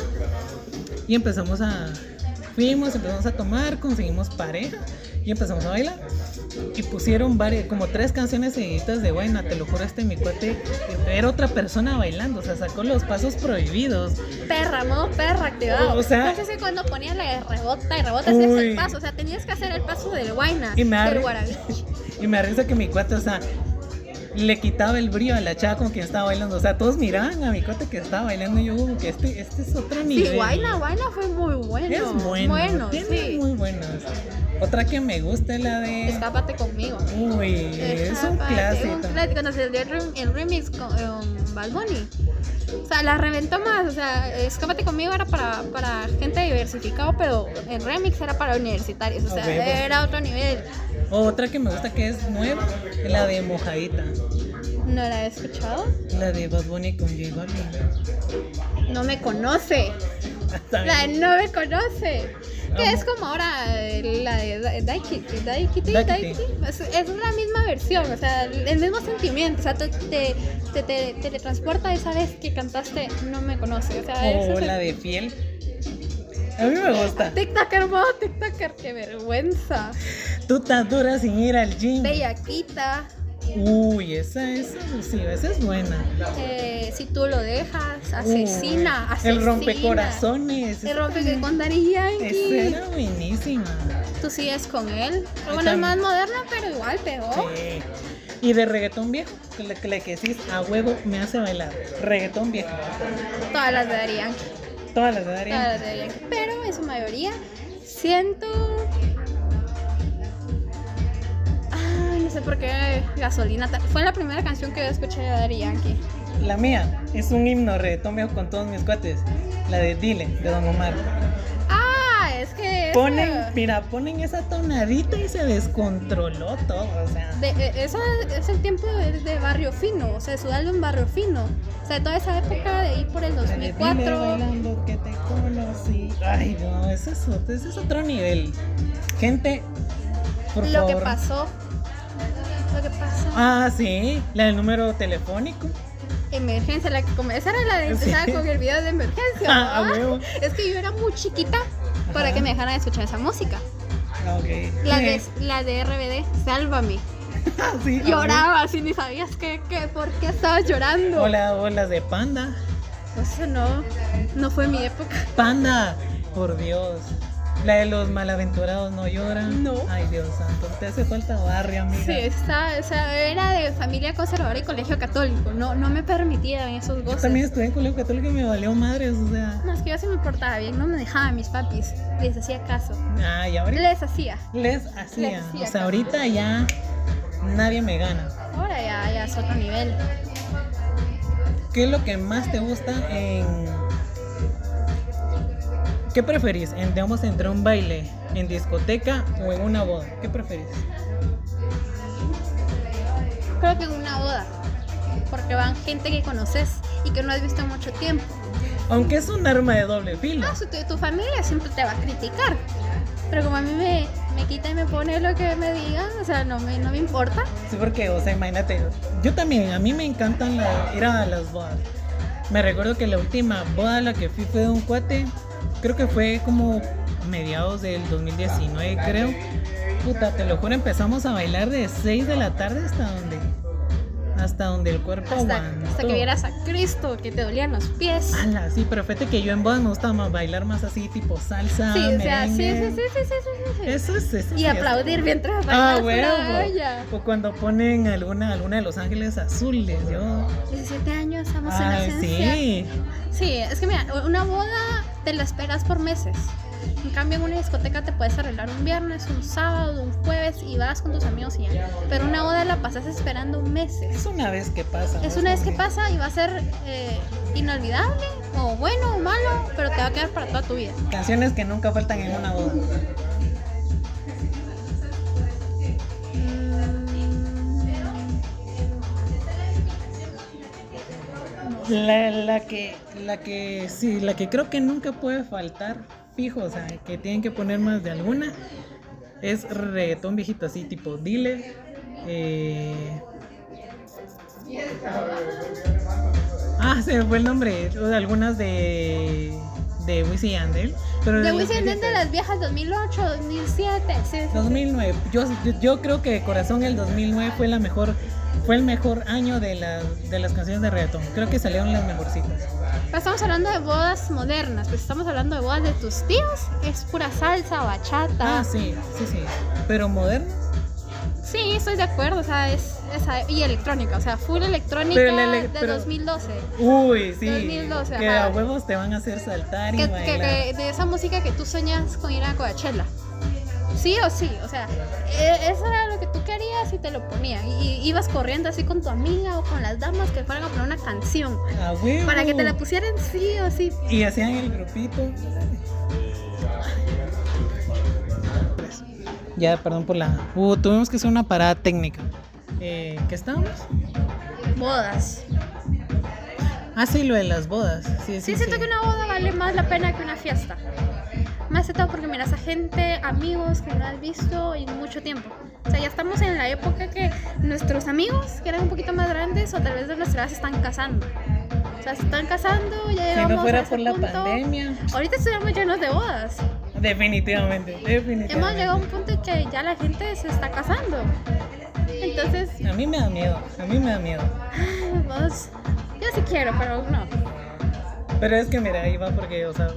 Y empezamos a. Fuimos, empezamos a tomar, conseguimos pareja y empezamos a bailar. Y pusieron varias, como tres canciones seguidas de Guayna, te lo juro, este mi cuate era otra persona bailando, o sea, sacó los pasos prohibidos. Perra, modo perra activado. O sea- no sé si cuando ponían la rebota y rebota hacías el paso. O sea, tenías que hacer el paso del guayna, Y me del. Y me arriesga que mi cuate, o sea, le quitaba el brillo a la chava con quien estaba bailando. O sea, todos miraban a mi cuate que estaba bailando y yo, "Uh, que este, este es otro Sí, nivel. guayna, guayna fue muy bueno. Es bueno. Bueno, tiene sí. muy buenos. Otra que me gusta es la de. Escápate conmigo. Uy, es un Escápate, clásico. un clásico, Cuando se dio el, el remix con, Bad Bunny. O sea, la reventó más. O sea, Escápate conmigo era para, para gente diversificado, pero el remix era para universitarios. O sea, era otro nivel. Otra que me gusta que es nueva es la de Mojadita. ¿No la he escuchado? La de Bad Bunny con J Balvin. No me conoce. La no me conoce. Que es como ahora eh, la de Da- Daikiti. Daikiti. Es, la misma versión, o sea, el mismo sentimiento. O sea, te, te, te, te teletransporta esa vez que cantaste No me conoce. O sea, ese O es el- la de Fiel. A mí me gusta. TikToker, modo TikToker, qué vergüenza. Tú tan dura sin ir al gym. Bellaquita. Uy, esa es abusiva, esa es buena. eh, si tú lo dejas, asesina, Uy, asesina. El rompecorazones. El rompe con Daddy Esa Yankee. era buenísima. Tú sigues con él. Bueno, es también. más moderna, pero igual pegó. Sí. Y de reggaetón viejo, que le, que le que decís a huevo me hace bailar. Reggaetón viejo. Todas las de Daddy Yankee. Todas las de Todas Darían. las de Yankee. Pero en su mayoría siento. Ay, no sé por qué gasolina. Fue la primera canción que yo escuché de Daddy Yankee. La mía es un himno reggaetón con todos mis cuates. La de Dile, de Don Omar. Es que. esa- Ponen, mira, ponen esa tonadita y se descontroló todo. O sea, De, eh, eso es el tiempo de, de Barrio Fino, o sea, su álbum Barrio Fino. O sea, toda esa época de ahí por el la de Dile 2004. bailando que te conocí. Ay, no, ese es, otro, ese es otro nivel. Gente, por Lo que favor. pasó. Lo que pasó. Ah, sí, la del número telefónico. Emergencia, la que esa era la de Sí. empezar con el video de emergencia. Ah. Es que yo era muy chiquita para que me dejaran escuchar esa música. Ah, ok. La de, la de RBD, Sálvame. Sí. Lloraba así, ni sabías qué, qué, por qué estabas llorando. Hola, hola de Panda. Eso no, no fue mi época. Panda, por Dios. La de los malaventurados no lloran. No. Ay, Dios santo. Te hace falta barrio, amiga. Sí, está, o sea, era de familia conservadora y colegio católico. No, no me permitían esos Yo goces. también estudié en colegio católico y me valió madres, o sea. No, es que yo sí me portaba bien, no me dejaban mis papis. Les hacía caso. Ahorita Les hacía. les hacía. Les hacía O sea, ahorita ya nadie me gana. Ahora ya, ya es otro nivel. ¿Qué es lo que más te gusta en. ¿Qué preferís? En, digamos, entre un baile en discoteca o en una boda. ¿Qué preferís? Creo que en una boda. Porque van gente que conoces y que no has visto mucho tiempo. Aunque es un arma de doble filo. Ah, su- tu, tu familia siempre te va a criticar. Pero como a mí me, me quita y me pone lo que me digan, o sea, no me, no me importa. Sí, porque, o sea, imagínate, yo también, a mí me encantan la, ir a las bodas. Me recuerdo que la última boda a la que fui fue de un cuate, creo que fue como mediados del 2019, creo. Puta, te lo juro, empezamos a bailar de 6 de la tarde hasta donde, hasta donde el cuerpo Hasta, aguantó. hasta que vieras a Cristo, que te dolían los pies. Ala, sí, pero fíjate que yo en bodas me gusta más bailar más así, tipo salsa, Sí, o sea, sí, sí, sí, sí, sí, sí, sí. Eso es eso. Y sí es- aplaudir mientras Ah, bailas la olla. O cuando ponen alguna, alguna de Los Ángeles Azules, yo. 17 años, estamos en la esencia. sí. Sí, es que mira, una boda te la esperas por meses. En cambio, en una discoteca te puedes arreglar un viernes, un sábado, un jueves y vas con tus amigos y ya. Pero una boda la pasas esperando meses. Es una vez que pasa. Es una vez que pasa y va a ser eh, inolvidable, o bueno o malo, pero te va a quedar para toda tu vida. Canciones que nunca faltan en una boda. La, la que, la que, sí, la que creo que nunca puede faltar, fijo, o sea, que tienen que poner más de alguna, es reggaetón viejito, así, tipo Dile. eh, Ah, se me fue el nombre. o algunas de. de Yandel. Pero De las Wisin y Yandel de las viejas 2008, 2007, sí, sí, sí. 2009. Yo, yo creo que de corazón el 2009 fue la mejor. Fue el mejor año de, la- de las canciones de reggaetón. Creo que salieron las mejorcitas. Pero estamos hablando de bodas modernas, pues estamos hablando de bodas de tus tíos, es pura salsa, bachata. Ah, sí, sí, sí. Pero moderno. Sí, estoy de acuerdo, o sea, es esa y electrónica, o sea, full electrónica ele- de pero- 2012. Uy, sí. 2012, que ajá. a huevos te van a hacer saltar y Que, que de esa música que tú sueñas con ir a Coachella. Sí o sí, o sea, e- eso era lo que tú querías y te lo ponían. Y, ibas corriendo así con tu amiga o con las damas que fueran a poner una canción. A huevo. Para que te la pusieran sí o sí. Y hacían el grupito. Ya, perdón por la. Uh, tuvimos que hacer una parada técnica. Eh, ¿Qué estábamos? Bodas. Ah, sí, lo de las bodas. Sí, sí, Sí, siento sí. que una boda vale más la pena que una fiesta. Más todo porque miras a gente, amigos que no has visto en mucho tiempo. O sea, ya estamos en la época que nuestros amigos, que eran un poquito más grandes o tal vez de nuestra edad, se están casando. O sea, se están casando, ya Si llegamos no a fuera ese por la punto. pandemia. Ahorita estuviéramos llenos de bodas. Definitivamente, definitivamente. Hemos llegado a un punto en que ya la gente se está casando. Entonces, A mí me da miedo, a mí me da miedo. vos, yo sí quiero, pero no. Pero es que mira, ahí va porque, o sea,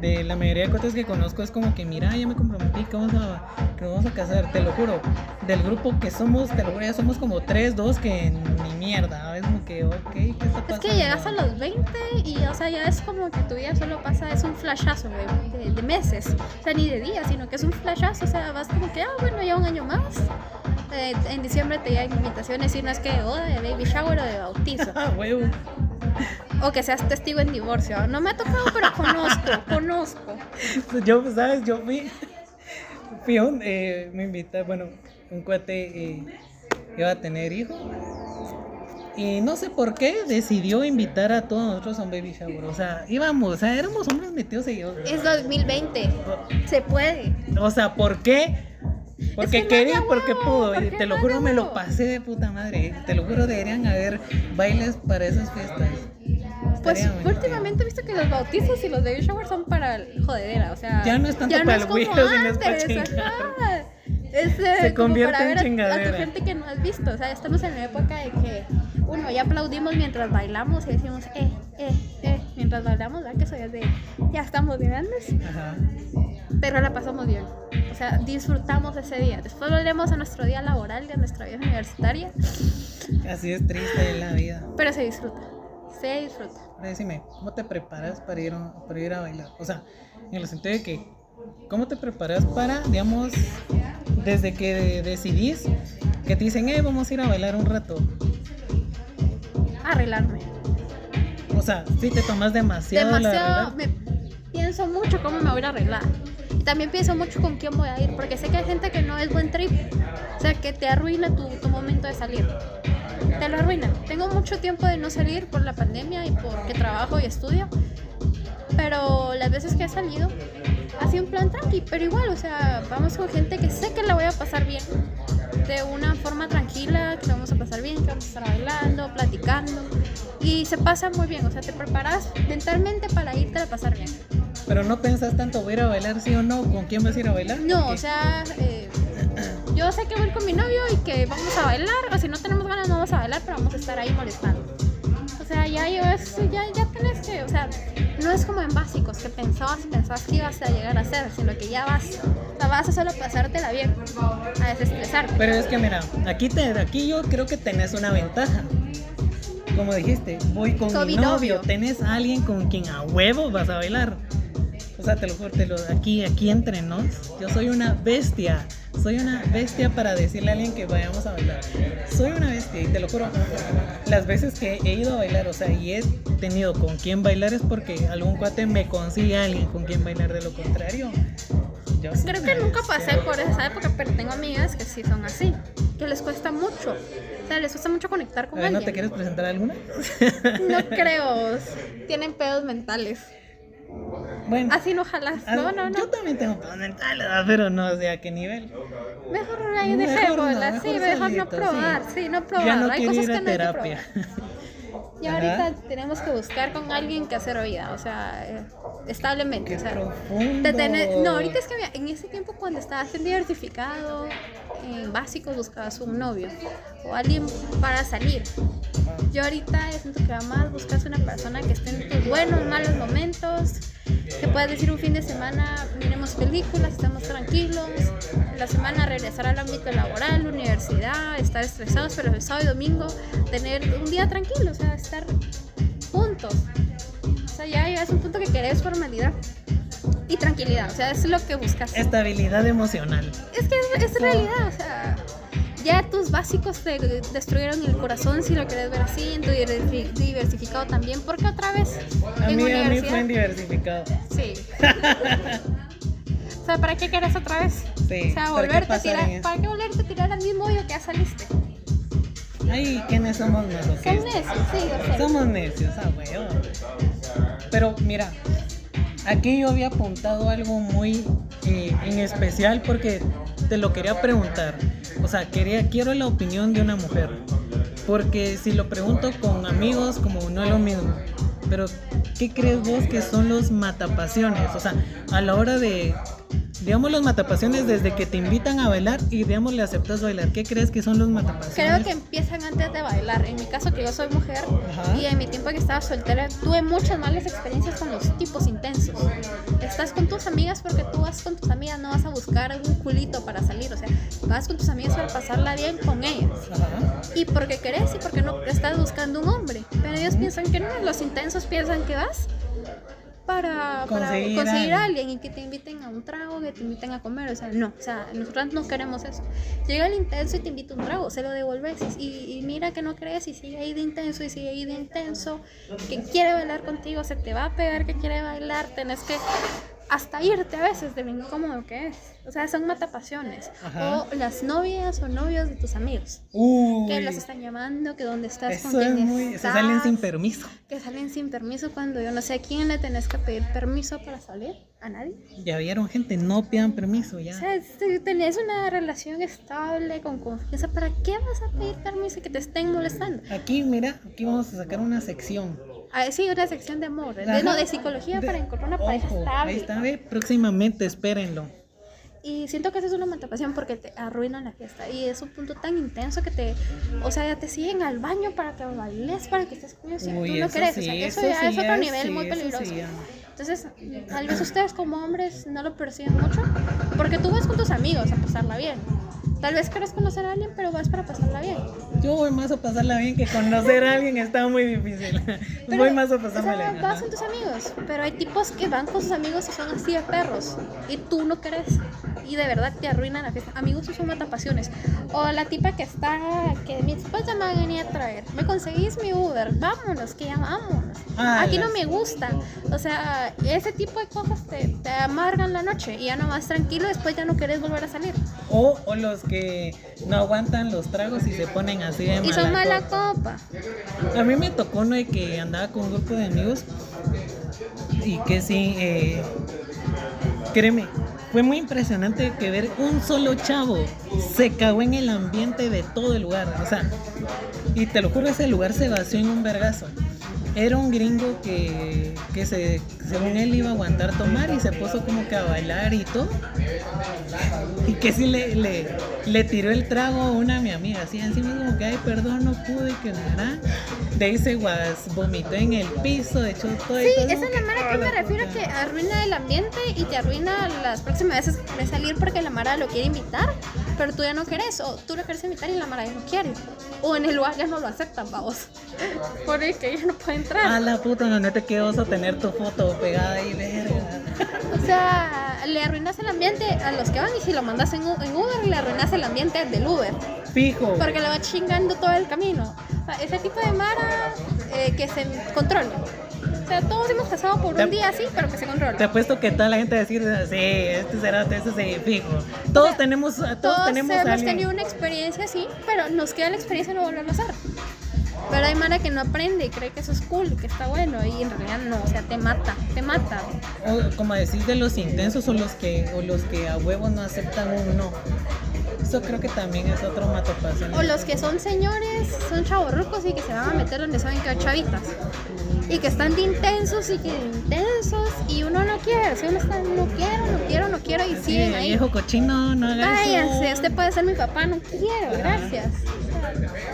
de la mayoría de cosas que conozco es como que, mira, ya me comprometí, que vamos a, que nos vamos a casar, te lo juro. Del grupo que somos, te lo juro, ya somos como tres, dos que ni mierda. Es como que, ok, ¿qué está pasando? Es que llegas a los 20 y, o sea, ya es como que tu vida solo pasa, es un flashazo, güey, de, de meses. O sea, ni de días, sino que es un flashazo. O sea, vas como que, ah, bueno, ya un año más. Eh, en diciembre te llegan invitaciones y no es que boda de baby shower o de bautizo. Ah. O que seas testigo en divorcio. No me ha tocado, pero conozco, conozco. Yo, ¿sabes? Yo fui, fui un, eh, me invita, bueno, un cuate eh, iba a tener hijo. Y no sé por qué decidió invitar a todos nosotros a un baby shower. O sea, íbamos, o sea, éramos hombres metidos y yo. Es 2020. Se puede. O sea, ¿por qué? Porque que no quería, porque pudo. Y porque te lo no juro, me lo pasé de puta madre. Te lo juro, deberían haber bailes para esas fiestas. Pues Estaría últimamente he visto que los bautizos y los baby showers son para el jodedera, o sea, Ya no es tanto ya para es el como es para antes, chingar. ajá. Es, eh, Se como convierte para en ver a- A, chingadera. tu gente que no has visto, o sea, estamos en la época de que uno ya aplaudimos mientras bailamos y decimos eh, eh, eh, mientras bailamos, ¿verdad? Que es de ya estamos de grandes, Ajá. Pero la pasamos bien. O sea, disfrutamos ese día. Después volvemos a nuestro día laboral y a nuestra vida universitaria, Así es triste la vida. pero se disfruta. Se disfruta. Ahora decime, ¿cómo te preparas para ir, a- para ir a bailar? O sea, en el sentido de que, ¿cómo te preparas para, digamos, desde que decidís que te dicen, eh, vamos a ir a bailar un rato? Arreglarme. O sea, si te tomas demasiado, demasiado me pienso mucho cómo me voy a arreglar también pienso mucho con quién voy a ir porque sé que hay gente que no es buen trip o sea que te arruina tu, tu momento de salir te lo arruina tengo mucho tiempo de no salir por la pandemia y porque trabajo y estudio pero las veces que he salido ha sido un plan tranqui pero igual o sea vamos con gente que sé que la voy a pasar bien de una forma tranquila, que vamos a pasar bien, que vamos a estar bailando, platicando. Y se pasa muy bien, o sea, te preparas mentalmente para irte a pasar bien. Pero no pensás tanto, voy a ir a bailar, sí o no, ¿con quién vas a ir a bailar? No, o sea, eh, yo sé que voy con mi novio y que vamos a bailar, o si no tenemos ganas no vamos a bailar, pero vamos a estar ahí molestando. O sea, ya yo ya, ya tenés que, o sea, no es como en básicos, que pensabas, pensabas que ibas a llegar a hacer, sino que ya vas, sea, vas a solo pasártela bien, a desestresarte. Pero es que mira, aquí, te, aquí yo creo que tenés una ventaja. Como dijiste, voy con, Con mi mi novio. novio. Tenés a alguien con quien a huevo vas a bailar. O sea, te lo juro, te lo, aquí, aquí entre nos, yo soy una bestia. Soy una bestia para decirle a alguien que vayamos a bailar. Soy una bestia y te lo juro. Las veces que he ido a bailar, o sea, y he tenido con quién bailar es porque algún cuate me consigue a alguien con quien bailar. De lo contrario, yo Creo que nunca pasé por esa época, pero tengo amigas que sí son así, que les cuesta mucho. O sea, les cuesta mucho conectar A con ver, ¿no te alguien. quieres presentar alguna? No creo. Tienen pedos mentales. Bueno. Así no jalas. Ah, No, no, no. Yo también tengo pero no sé a qué nivel. Mejor ahí Mejor dejémosla. no, sí, mejor no probar. sí. Sí, no probar. Ya no Hay cosas ir que a no hay que terapia. probar. Y Ajá. ahorita tenemos que buscar con alguien que hacer vida, o sea, eh, establemente. Qué o sea, te tenés- no, ahorita es que en ese tiempo cuando estabas en diversificado, en básicos buscabas un novio o alguien para salir. Yo ahorita siento que más buscas una persona que esté en tus buenos, malos momentos, que puedas decir un fin de semana, miremos películas, estamos tranquilos, la semana regresar al ámbito laboral, universidad, estar estresados, pero el sábado y domingo tener un día tranquilo, o sea, estar juntos. O sea, ya, es un punto que querés formalidad y tranquilidad, o sea, es lo que buscas. Estabilidad emocional. Es que es, es realidad, o sea, ya tus básicos te destruyeron el corazón, si lo quieres ver así, en tu diver- diversificado también, porque otra vez A en mí, a mí fue en diversificado. Sí. o sea, ¿para qué quieres otra vez? Sí, O sea, ¿para qué volverte a tirar? ¿para qué volverte a tirar al mismo hoyo que ya saliste? Ay, ¿quiénes somos Son nosotros? necios, sí, yo sé. Somos necios, ah, huevo. Pero mira, aquí yo había apuntado algo muy eh, en especial porque te lo quería preguntar. O sea, quería, quiero la opinión de una mujer. Porque si lo pregunto con amigos, como no es lo mismo. Pero, ¿qué crees vos que son los matapasiones? O sea, a la hora de digamos, los matapasiones desde que te invitan a bailar y, digamos, le aceptas bailar. ¿Qué crees que son los matapasiones? Creo que empiezan antes de bailar. En mi caso, que yo soy mujer Ajá. y en mi tiempo que estaba soltera, tuve muchas malas experiencias con los tipos intensos. Estás con tus amigas porque tú vas con tus amigas, no vas a buscar un culito para salir. O sea, vas con tus amigas para pasarla bien con ellas. Ajá. Y porque querés y porque no estás buscando un hombre. Pero ellos piensan que no, los intensos piensan que vas para, para Conseguir conseguir, a alguien y que te inviten a un trago, que te inviten a comer. O sea, no, o sea, nosotros no queremos eso. Llega el intenso y te invita un trago, se lo devolves y, y mira que no crees y sigue ahí de intenso y sigue ahí de intenso. Que quiere bailar contigo, se te va a pegar que quiere bailar, tenés que hasta irte a veces de lo incómodo que es. O sea, son matapasiones. Ajá. O las novias o novios de tus amigos Uy, que los están llamando, que dónde estás, con eso es quién muy... Se estás, salen sin permiso. que salen sin permiso cuando yo no sé a quién le tenés que pedir permiso para salir, a nadie. Ya vieron, gente, no pidan permiso ya. O sea, si tenés una relación estable, con confianza, ¿para qué vas a pedir permiso que te estén molestando? Aquí, mira, aquí vamos a sacar una sección. Ah, sí, una sección de amor, de, no, de psicología De- para encontrar una pareja Ojo, estable. Ahí está, próximamente, espérenlo. Y siento que eso es una matapación porque te arruinan la fiesta. Y es un punto tan intenso que te. O sea, ya te siguen al baño para que bailes, para que estés con ellos. Uy, tú no querés. sí, o sea, eso, eso ya sí es otro es, nivel sí, muy peligroso. Entonces, tal vez ustedes como hombres no lo perciben mucho. Porque tú vas con tus amigos a pasarla bien. Tal vez quieres conocer a alguien, pero vas para pasarla bien. Yo voy más a pasarla bien que conocer a alguien está muy difícil. Pero, voy más a o sea, pasármela bien. vas con tus amigos, pero hay tipos que van con sus amigos y son así de perros y tú no querés y de verdad te arruinan la fiesta. Amigos son matapasiones. O la tipa que está, que mi esposa me va a traer. Me conseguís mi Uber, vámonos, que ya vámonos. Ah, Aquí no me gusta. O sea, ese tipo de cosas te, te amargan la noche y ya no vas tranquilo, después ya no querés volver a salir. O, o los que no aguantan los tragos y se ponen así de Y son mala copa. copa. A mí me tocó uno de que andaba con un grupo de amigos y que sí, eh, créeme, fue muy impresionante que ver un solo chavo se cagó en el ambiente de todo el lugar. O sea, y te lo juro, ese lugar se vació en un vergazo. Era un gringo que, que se, según él iba a aguantar tomar y se puso como que a bailar y todo. Y que sí le, le, le tiró el trago a una mi amiga, así encima como que, ay, perdón, no pude, que nada. De ahí se vomitó en el piso, echó todo. y Sí, todo, esa es la mara que me "Ah, refiero puta". que arruina el ambiente y te arruina las próximas veces de salir porque la mara lo quiere invitar, pero tú ya no quieres, o tú lo quieres invitar y la mara ya no quiere. O en el lugar ya no lo aceptan, vamos. Por el que ella no puede A entrar. la puta, no, no te quedo oso tener tu foto pegada ahí, verga. O sea, le arruinas el ambiente a los que van y si lo mandas en, en Uber, le arruinas el ambiente del Uber. Fijo. Porque le va chingando todo el camino. O sea, ese tipo de mara eh, que se controle. O sea, todos hemos pasado por un día así, pero que se controle. Te apuesto que toda la gente va a decir, sí, este será, este sí, fijo. Todos tenemos, todos, Todos tenemos hemos tenido una experiencia así, pero nos queda la experiencia de no volverlo a hacer. Pero hay mara que no aprende y cree que eso es cool, que está bueno, y en realidad no, o sea, te mata, te mata. O, como decís de los intensos o los que o los que a huevo no aceptan un no. Eso creo que también es otro matopación. O los que son señores, son chavorrucos y que se van a meter donde saben que hay chavitas. Y que están de intensos y que de intensos, y uno no quiere, si uno está, no quiero, no quiero, no quiero, y Sí, siguen ahí. viejo cochino, no hagas Váyanse, eso. usted puede ser mi papá, no quiero, gracias.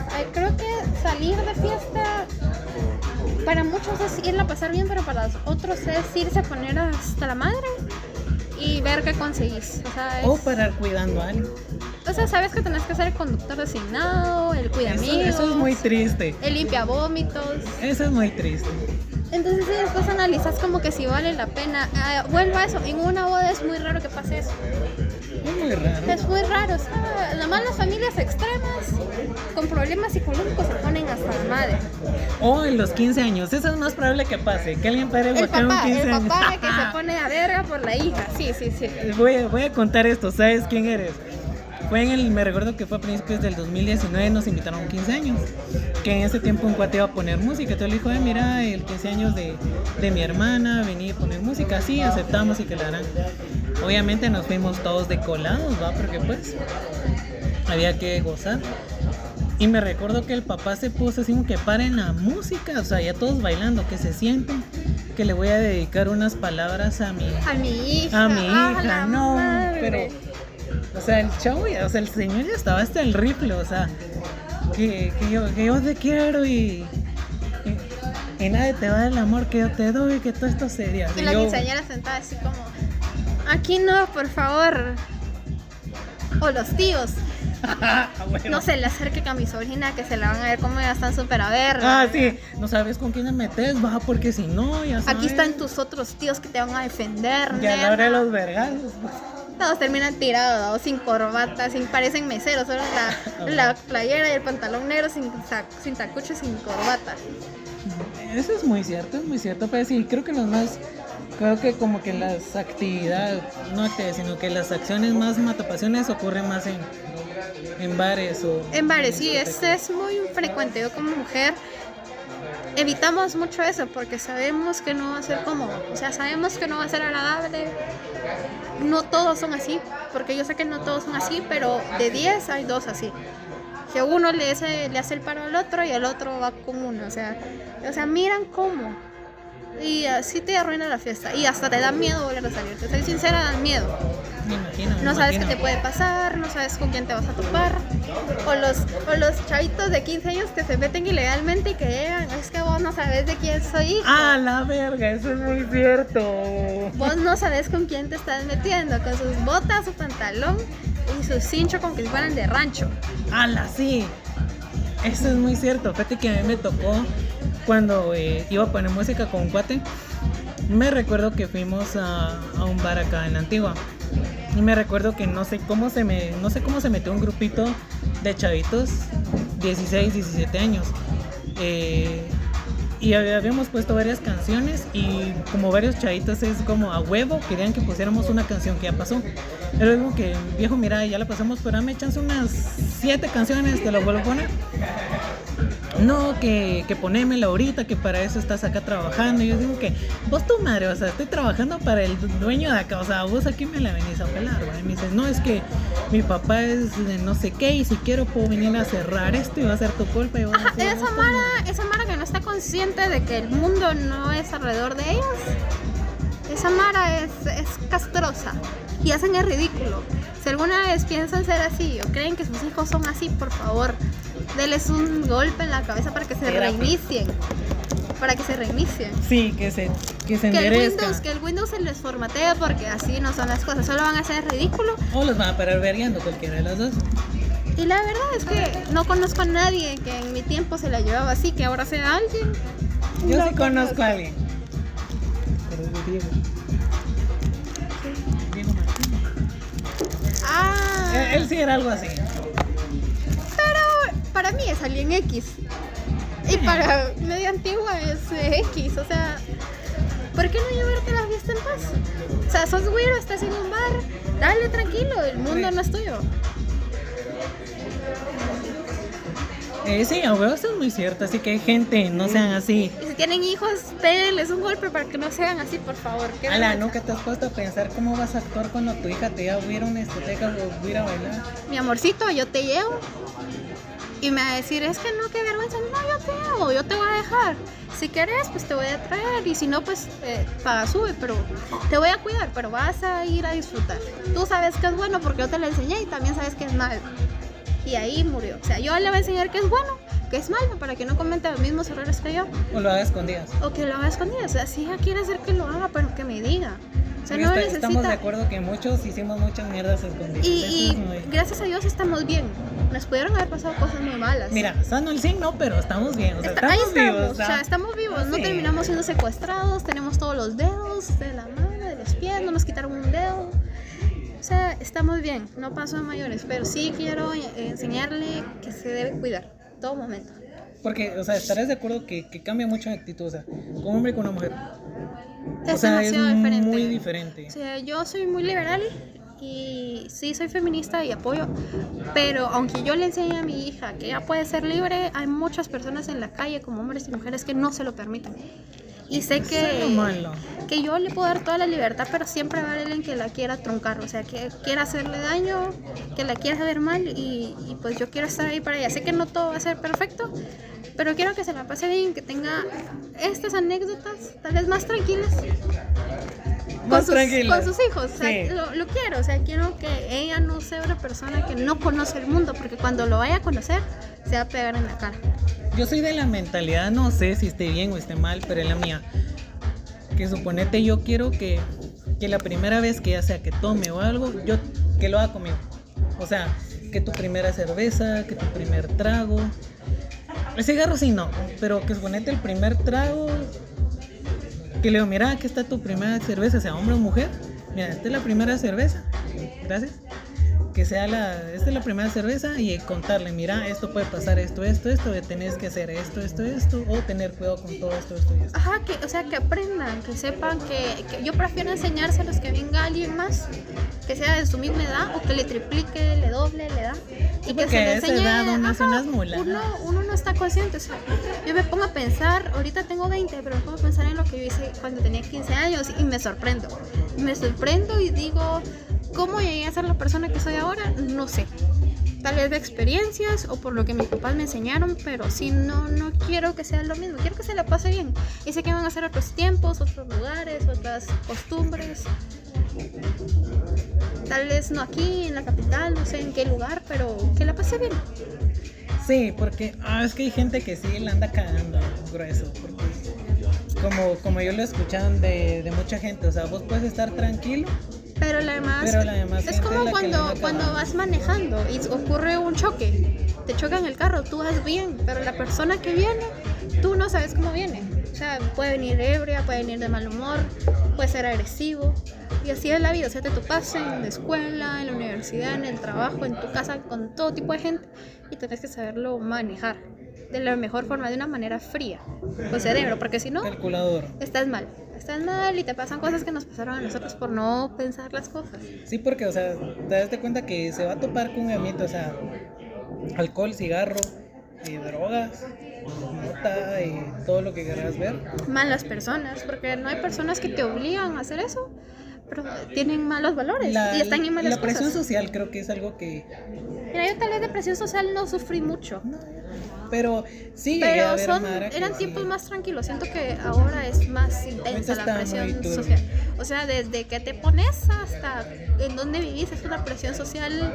O sea, creo que salir de fiesta para muchos es irla a pasar bien, pero para los otros es irse a poner hasta la madre y ver qué conseguís. O sea, es- O parar cuidando a alguien. o sea, sabes que tenés que ser el conductor designado, el cuida Eso, es muy triste. el limpia vómitos. Eso es muy triste. Entonces, sí, después analizas como que si vale la pena. Ah, vuelvo a eso, en una boda es muy raro que pase eso. Es muy raro. Es muy raro, o sea, nada más las familias extremas con problemas psicológicos se ponen hasta la madre. O en los 15 años. Eso es más probable que pase. Que alguien pare El guacar un papá, 15 el años. papá que se pone a verga por la hija, sí, sí, sí. Voy, voy a contar esto, ¿sabes quién eres? Fue en el, me recuerdo que fue a principios del 2019, nos invitaron a 15 años, que en ese tiempo un cuate iba a poner música, entonces le dijo, "Eh, mira, el 15 años de, de mi hermana, venía a poner música, sí, aceptamos y que la harán. Obviamente nos fuimos todos decolados, ¿va? Porque pues había que gozar. Y me recuerdo que el papá se puso así como que paren la música, o sea, ya todos bailando, que se sienten, que le voy a dedicar unas palabras a mi, A mi hija. a mi ah, hija, no, madre. pero, o sea, el chavo, ya- o sea, el señor ya estaba hasta el rifle, o sea, que, que yo, que yo te quiero y, y, y nadie te va a dar el amor que yo te doy, que todo esto sería. Y la quinceañera sentada así como, aquí no, por favor. O los tíos, no se le acerque a mi sobrina que se la van a ver como ya están súper a ver. Ah, sí, no sabes con quién te metes, va, porque si no, ya sabes. Aquí están tus otros tíos que te van a defender. Que a la hora de nena". los vergazos. pues. Todos terminan tirados, sin corbata, sin parecen meseros, solo la, la playera y el pantalón negro sin, sin tacucho sin corbata. Eso es muy cierto, es muy cierto, pero sí, creo que los más, creo que como que las actividades, no actividades, sino que las acciones más matapasiones ocurren más en, en bares o... En bares, sí, es, es muy frecuente. Yo como mujer evitamos mucho eso porque sabemos que no va a ser cómodo. O sea, sabemos que no va a ser agradable. No todos son así, porque yo sé que no todos son así, pero de 10 hay dos así. Que uno le hace, le hace el paro al otro y el otro va con uno. O sea, o sea miran cómo. Y así te arruina la fiesta. Y hasta te da miedo volver a salir. Te soy sincera, da miedo. Me imagino, me No sabes qué te puede pasar, no sabes con quién te vas a topar. O los, o los chavitos de 15 años que se meten ilegalmente y que llegan. Es que vos no sabes de quién soy hijo. Ah, la verga, eso es muy cierto. Vos no sabes con quién te estás metiendo. Con sus botas, su pantalón y su cincho como que si fueran de rancho. Ala, sí. Eso es muy cierto. Fíjate que a mí me tocó cuando eh, iba a poner música con un cuate. Me recuerdo que fuimos a, un bar acá en Antigua. Y me recuerdo que no sé cómo se me no sé cómo se metió un grupito de chavitos 16, 17 años. Eh, y hab- habíamos puesto varias canciones y como varios chavitos es como a huevo querían que pusiéramos una canción que ya pasó. Era como que, viejo, mira, ya la pasamos, pero dame chance unas siete canciones, te las vuelvo a poner. No, que, que ponémela ahorita, que para eso estás acá trabajando. Y yo digo que, vos tu madre, o sea, estoy trabajando para el dueño de acá, o sea, vos aquí me la venís a pelar. Y me dices, no, es que mi papá es de no sé qué, y si quiero puedo venir a cerrar esto y va a ser tu culpa. Y Ajá, esa esto". Mara, esa Mara que no está consciente de que el mundo no es alrededor de ellos. Esa Mara es, es castrosa y hacen el ridículo. Si alguna vez piensan ser así o creen que sus hijos son así, por favor, denles un golpe en la cabeza para que se reinicien. Para que se reinicien. Sí, que se, que se Que el. Windows, que el Windows se les formatee porque así no son las cosas. Solo van a hacer ridículo. O los van a parar vergueando cualquiera de las dos. Y la verdad es que no conozco a nadie que en mi tiempo se la llevaba así, que ahora sea alguien. Yo No sí conozco a alguien. Pero es Diego. Diego Martínez. Ah, Él, él sí era algo así. Para mí es alguien X. Y para media antigua es eh, X. O sea, ¿por qué no llevarte la fiesta en paz? O sea, sos güiro, estás en un bar, dale tranquilo, el mundo no es tuyo. Eh, sí, a huevo, eso es muy cierto. Así que, gente, no sean así. Y si tienen hijos, péguenles un golpe para que no sean así, por favor. Ala, nunca te has puesto a pensar cómo vas a actuar cuando tu hija te diga voy a ir a una discoteca o voy a ir a bailar. mi amorcito, yo te llevo. Y me va a decir, es que no, qué vergüenza. No, yo te llevo, yo te voy a dejar. Si querés, pues te voy a traer. Y si no, pues eh, paga, sube. Pero te voy a cuidar, pero vas a ir a disfrutar. Tú sabes que es bueno porque yo te lo enseñé y también sabes que es malo. Y ahí murió. O sea, yo le voy a enseñar que es bueno, que es malo, para que no cometa los mismos errores que yo. O lo hagas escondidas. O que lo haga escondido. O sea, si ella quiere hacer que lo haga, pero que me diga. O sea, no está- necesita... Estamos de acuerdo que muchos hicimos muchas mierdas escondidas. Y, y muy- gracias a Dios estamos bien. Nos pudieron haber pasado cosas muy malas. Mira, sano el sí, no, pero estamos bien. O sea, Está- ahí estamos estamos, vivos. o sea, estamos vivos, no Sí. terminamos siendo secuestrados, tenemos todos los dedos de la mano, de los pies, no nos quitaron un dedo. O sea, estamos bien, no pasó a mayores, pero sí quiero eh, enseñarle que se debe cuidar todo momento. Porque, o sea, estarás de acuerdo que, que cambia mucho la actitud, o sea, con un hombre y con una mujer. Es o sea, es demasiado diferente. muy diferente. O sea, yo soy muy liberal y sí soy feminista y apoyo, pero aunque yo le enseñe a mi hija que ella puede ser libre, hay muchas personas en la calle, como hombres y mujeres, que no se lo permiten. Y sé que, malo. que yo le puedo dar toda la libertad, pero siempre va a haber alguien que la quiera truncar, o sea, que quiera hacerle daño, que la quiera ver mal y, y pues yo quiero estar ahí para ella. Sé que no todo va a ser perfecto, pero quiero que se la pase bien, que tenga estas anécdotas tal vez más tranquilas. Más con sus, con sus hijos, o sea, Sí. lo, lo quiero, o sea, quiero que ella no sea una persona que no conoce el mundo, porque cuando lo vaya a conocer, se va a pegar en la cara. Yo soy de la mentalidad, no sé si esté bien o esté mal, pero es la mía. Que suponete yo quiero que, que la primera vez que ya sea que tome o algo, yo que lo haga conmigo. O sea, que tu primera cerveza, que tu primer trago. El cigarro sí no, pero que suponete el primer trago. Que le digo, mira, aquí está tu primera cerveza, sea hombre o mujer. Mira, esta es la primera cerveza. Gracias que sea la, esta es la primera cerveza y contarle, mira, esto puede pasar, esto, esto, esto, tenés que hacer esto, esto, esto, o tener cuidado con todo esto, esto y esto. Ajá, que, o sea, que aprendan, que sepan que, que yo prefiero enseñárselos que venga alguien más que sea de su misma edad o que le triplique, le doble, le da. Sí, porque a esa edad uno hace unas muladas. uno, uno no está consciente. O sea, yo me pongo a pensar, ahorita tengo 20, pero me pongo a pensar en lo que yo hice cuando tenía 15 años y me sorprendo. Me sorprendo y digo, ¿cómo llegué a ser la persona que soy ahora? No sé. Tal vez de experiencias o por lo que mis papás me enseñaron, pero sí, no, no quiero que sea lo mismo. Quiero que se la pase bien. Y sé que van a ser otros tiempos, otros lugares, otras costumbres. Tal vez no aquí, en la capital, no sé en qué lugar, pero que la pase bien. Sí, porque ah, es que hay gente que sí la anda cagando grueso, porque como, como yo lo he escuchado de, de mucha gente, o sea, vos puedes estar tranquilo, Pero la demás, Pero la demás es como cuando, cuando vas manejando y ocurre un choque, te chocan el carro, tú vas bien, pero la persona que viene, tú no sabes cómo viene. O sea, puede venir ebria, puede venir de mal humor, puede ser agresivo. Y así es la vida, o sea, te topas en la escuela, en la universidad, en el trabajo, en tu casa, con todo tipo de gente y tienes que saberlo manejar de la mejor forma, de una manera fría, con cerebro, porque si no, calculador. estás mal. Estás mal y te pasan cosas que nos pasaron a nosotros por no pensar las cosas. Sí, porque, o sea, te das de cuenta que se va a topar con un ambiente, o sea, alcohol, cigarro, y drogas, mota y todo lo que querrás ver. Malas personas, porque no hay personas que te obligan a hacer eso, pero tienen malos valores y están en malas la presión cosas. social creo que es algo que... Mira, yo tal vez de presión social no sufrí mucho. Pero sí, a Pero ver son, que eran sí. tiempos más tranquilos. Siento que ahora es más intensa la presión social. O sea, desde que te pones hasta en donde vivís es una presión social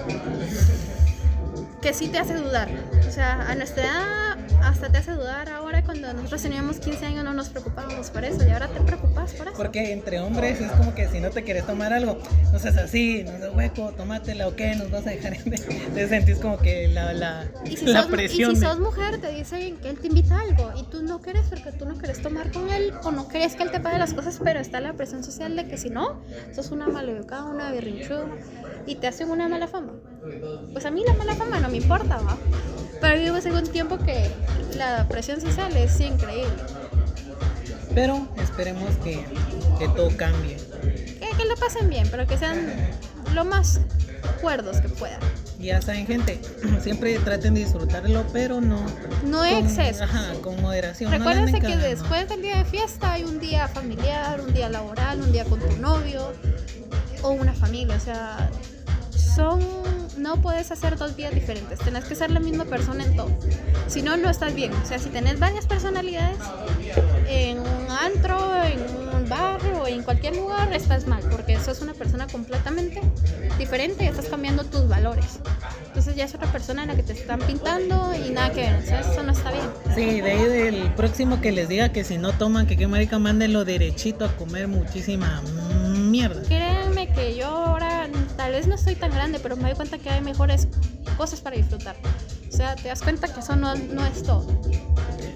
que sí te hace dudar. O sea, a nuestra edad hasta te hace dudar. Ahora cuando nosotros teníamos 15 años no nos preocupábamos por eso y ahora te preocupas por eso. Porque entre hombres es como que si no te quieres tomar algo, no seas así, no seas hueco, tómatela o qué, nos vas a dejar en... Te sentís como que la, la, Y si, la sos, presión. y si de- sos mujer, te dicen que él te invita a algo y tú no quieres porque tú no quieres tomar con él o no quieres que él te pague las cosas, pero está la presión social de que si no, sos una maleducada, una berrinchuda y te hacen una mala fama. Pues a mí la mala fama no me importa, ¿va? Pero vivo en un tiempo que la presión social es increíble. Pero esperemos que, que todo cambie. Que, que lo pasen bien, pero que sean lo más cuerdos que puedan. Ya saben, gente, siempre traten de disfrutarlo, pero no. No excesos. Ajá, con moderación. Recuérdense que después del día de fiesta hay un día familiar, un día laboral, un día con tu novio o una familia. O sea, son. No puedes hacer dos días diferentes. Tenés que ser la misma persona en todo. Si no, no estás bien. O sea, si tenés varias personalidades en un antro, en un barrio o en cualquier lugar, estás mal. Porque eso es una persona completamente diferente y estás cambiando tus valores. Entonces ya es otra persona en la que te están pintando y nada que ver. O sea, eso no está bien. Sí, de ahí del próximo que les diga que si no toman, que qué marica, mándenlo derechito a comer muchísima mierda. Créanme que yo ahora tal vez no estoy tan grande, pero me doy cuenta que hay mejores cosas para disfrutar. O sea, te das cuenta que eso no, no es todo.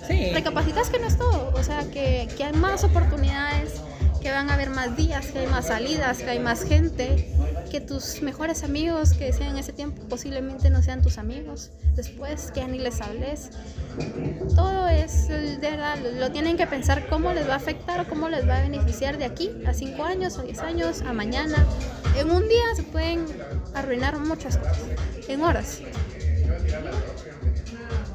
Sí. Recapacitas que no es todo. O sea, que, que hay más oportunidades, que van a haber más días, que hay más salidas, que hay más gente, que tus mejores amigos que sean en ese tiempo posiblemente no sean tus amigos. Después, que ya ni les hables. Todo es, de verdad, lo tienen que pensar cómo les va a afectar o cómo les va a beneficiar de aquí a 5 años, a 10 años, a mañana. En un día se pueden arruinar muchas cosas, en horas.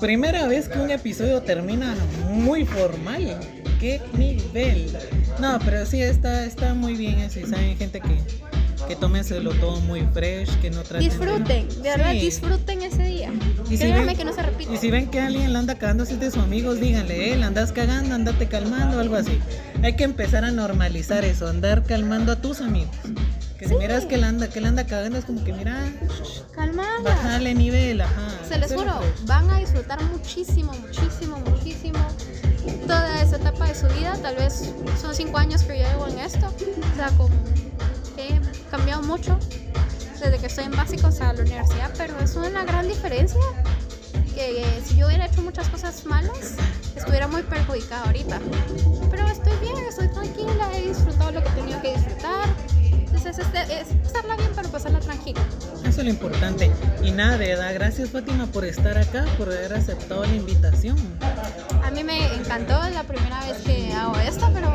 Primera vez que un episodio termina muy formal. qué nivel. No, pero sí está, está muy bien eso. Y saben, gente que, que tómenselo todo muy fresh, que no traten Disfruten, de verdad, Sí. disfruten ese día. Y si ven- que no se repite. Y si ven que alguien la anda cagando así de sus amigos, díganle, eh, la andas cagando, andate calmando, algo así. Hay que empezar a normalizar eso, andar calmando a tus amigos. Que si Sí. miras que la anda, que la anda cagando, es como que mira, Calmada. bajale nivel, ajá. Se les juro, fresh. van a disfrutar muchísimo, muchísimo, muchísimo toda esa etapa de su vida. Tal vez son cinco años que yo llevo en esto. O sea, como he cambiado mucho desde que estoy en básicos a la universidad, pero es una gran diferencia que eh, si yo hubiera hecho muchas cosas malas, estuviera muy perjudicada ahorita. Pero estoy bien, estoy tranquila, he disfrutado lo que he tenido que disfrutar. Entonces es, es pasarla bien, pero pasarla tranquila. Eso es lo importante. Y nada, de verdad, gracias Fátima por estar acá, por haber aceptado la invitación. A mí me encantó la primera vez que hago esto, pero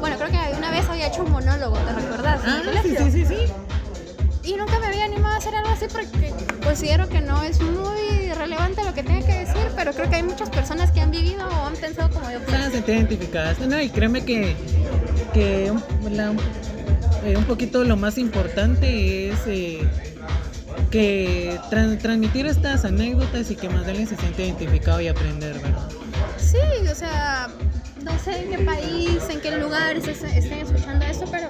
bueno, creo que una vez había hecho un monólogo, ¿te recuerdas? En Ah, sí, sí, sí, sí. Y nunca me había animado a hacer algo así porque considero que no es muy relevante lo que tenga que decir, pero creo que hay muchas personas que han vivido o han pensado como yo. Sentir identificadas. No, y créeme que, que la- eh, un poquito lo más importante es eh, que tran- transmitir estas anécdotas y que más de alguien se siente identificado y aprender, ¿verdad? Sí, o sea, no sé en qué país, en qué lugar se- estén escuchando esto, pero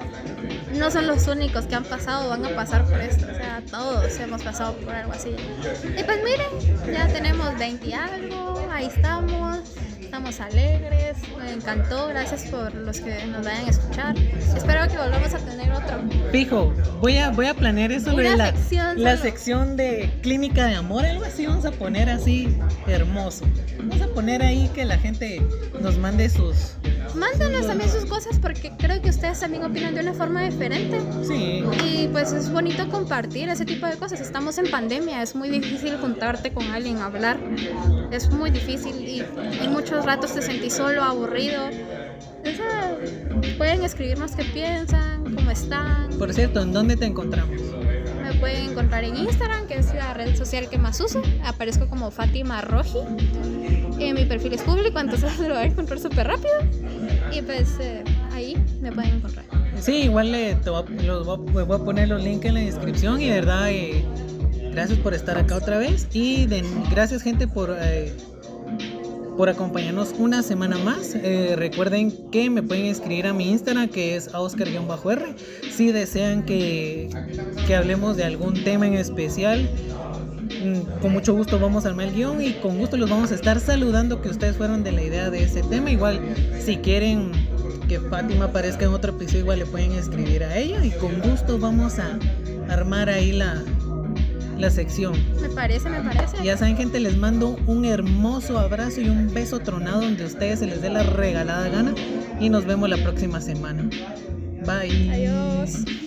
no son los únicos que han pasado van a pasar por esto. O sea, todos hemos pasado por algo así. Y pues miren, ya tenemos 20 y algo, ahí estamos, estamos alegres, me encantó, gracias por los que nos vayan a escuchar. Espero que volvamos a tener otro. Fijo, voy a, voy a planear eso de la, sección la sección de clínica de amor, algo así vamos a poner así hermoso. Vamos a poner ahí que la gente nos mande sus... Mándenos también sus cosas porque creo que ustedes también opinan de una forma diferente. Sí, Y pues es bonito compartir ese tipo de cosas. Estamos en pandemia, es muy difícil juntarte con alguien, hablar. Es muy difícil y en muchos ratos te sentís solo, aburrido. Pueden escribirnos qué piensan, cómo están. por cierto, ¿en dónde te encontramos? Pueden encontrar en Instagram, que es la red social que más uso. Aparezco como Fátima Roji. Eh, mi perfil es público, entonces lo van a encontrar súper rápido. Y pues eh, ahí me pueden encontrar. Sí, igual le, te voy a, los voy a- poner los links en la descripción y de verdad, eh, gracias por estar acá otra vez y gracias gente por, eh, por acompañarnos una semana más. Eh, recuerden que me pueden escribir a mi Instagram que es oscar-r si desean que, que hablemos de algún tema en especial. mm, Con mucho gusto vamos a armar el guion y con gusto los vamos a estar saludando que ustedes fueron de la idea de ese tema. Igual si quieren que Fátima aparezca en otro episodio, igual le pueden escribir a ella y con gusto vamos a armar ahí la, la sección. Me parece, me parece. Ya saben gente, les mando un hermoso abrazo y un beso tronado donde a ustedes se les dé la regalada gana y nos vemos la próxima semana. Bye. Adiós.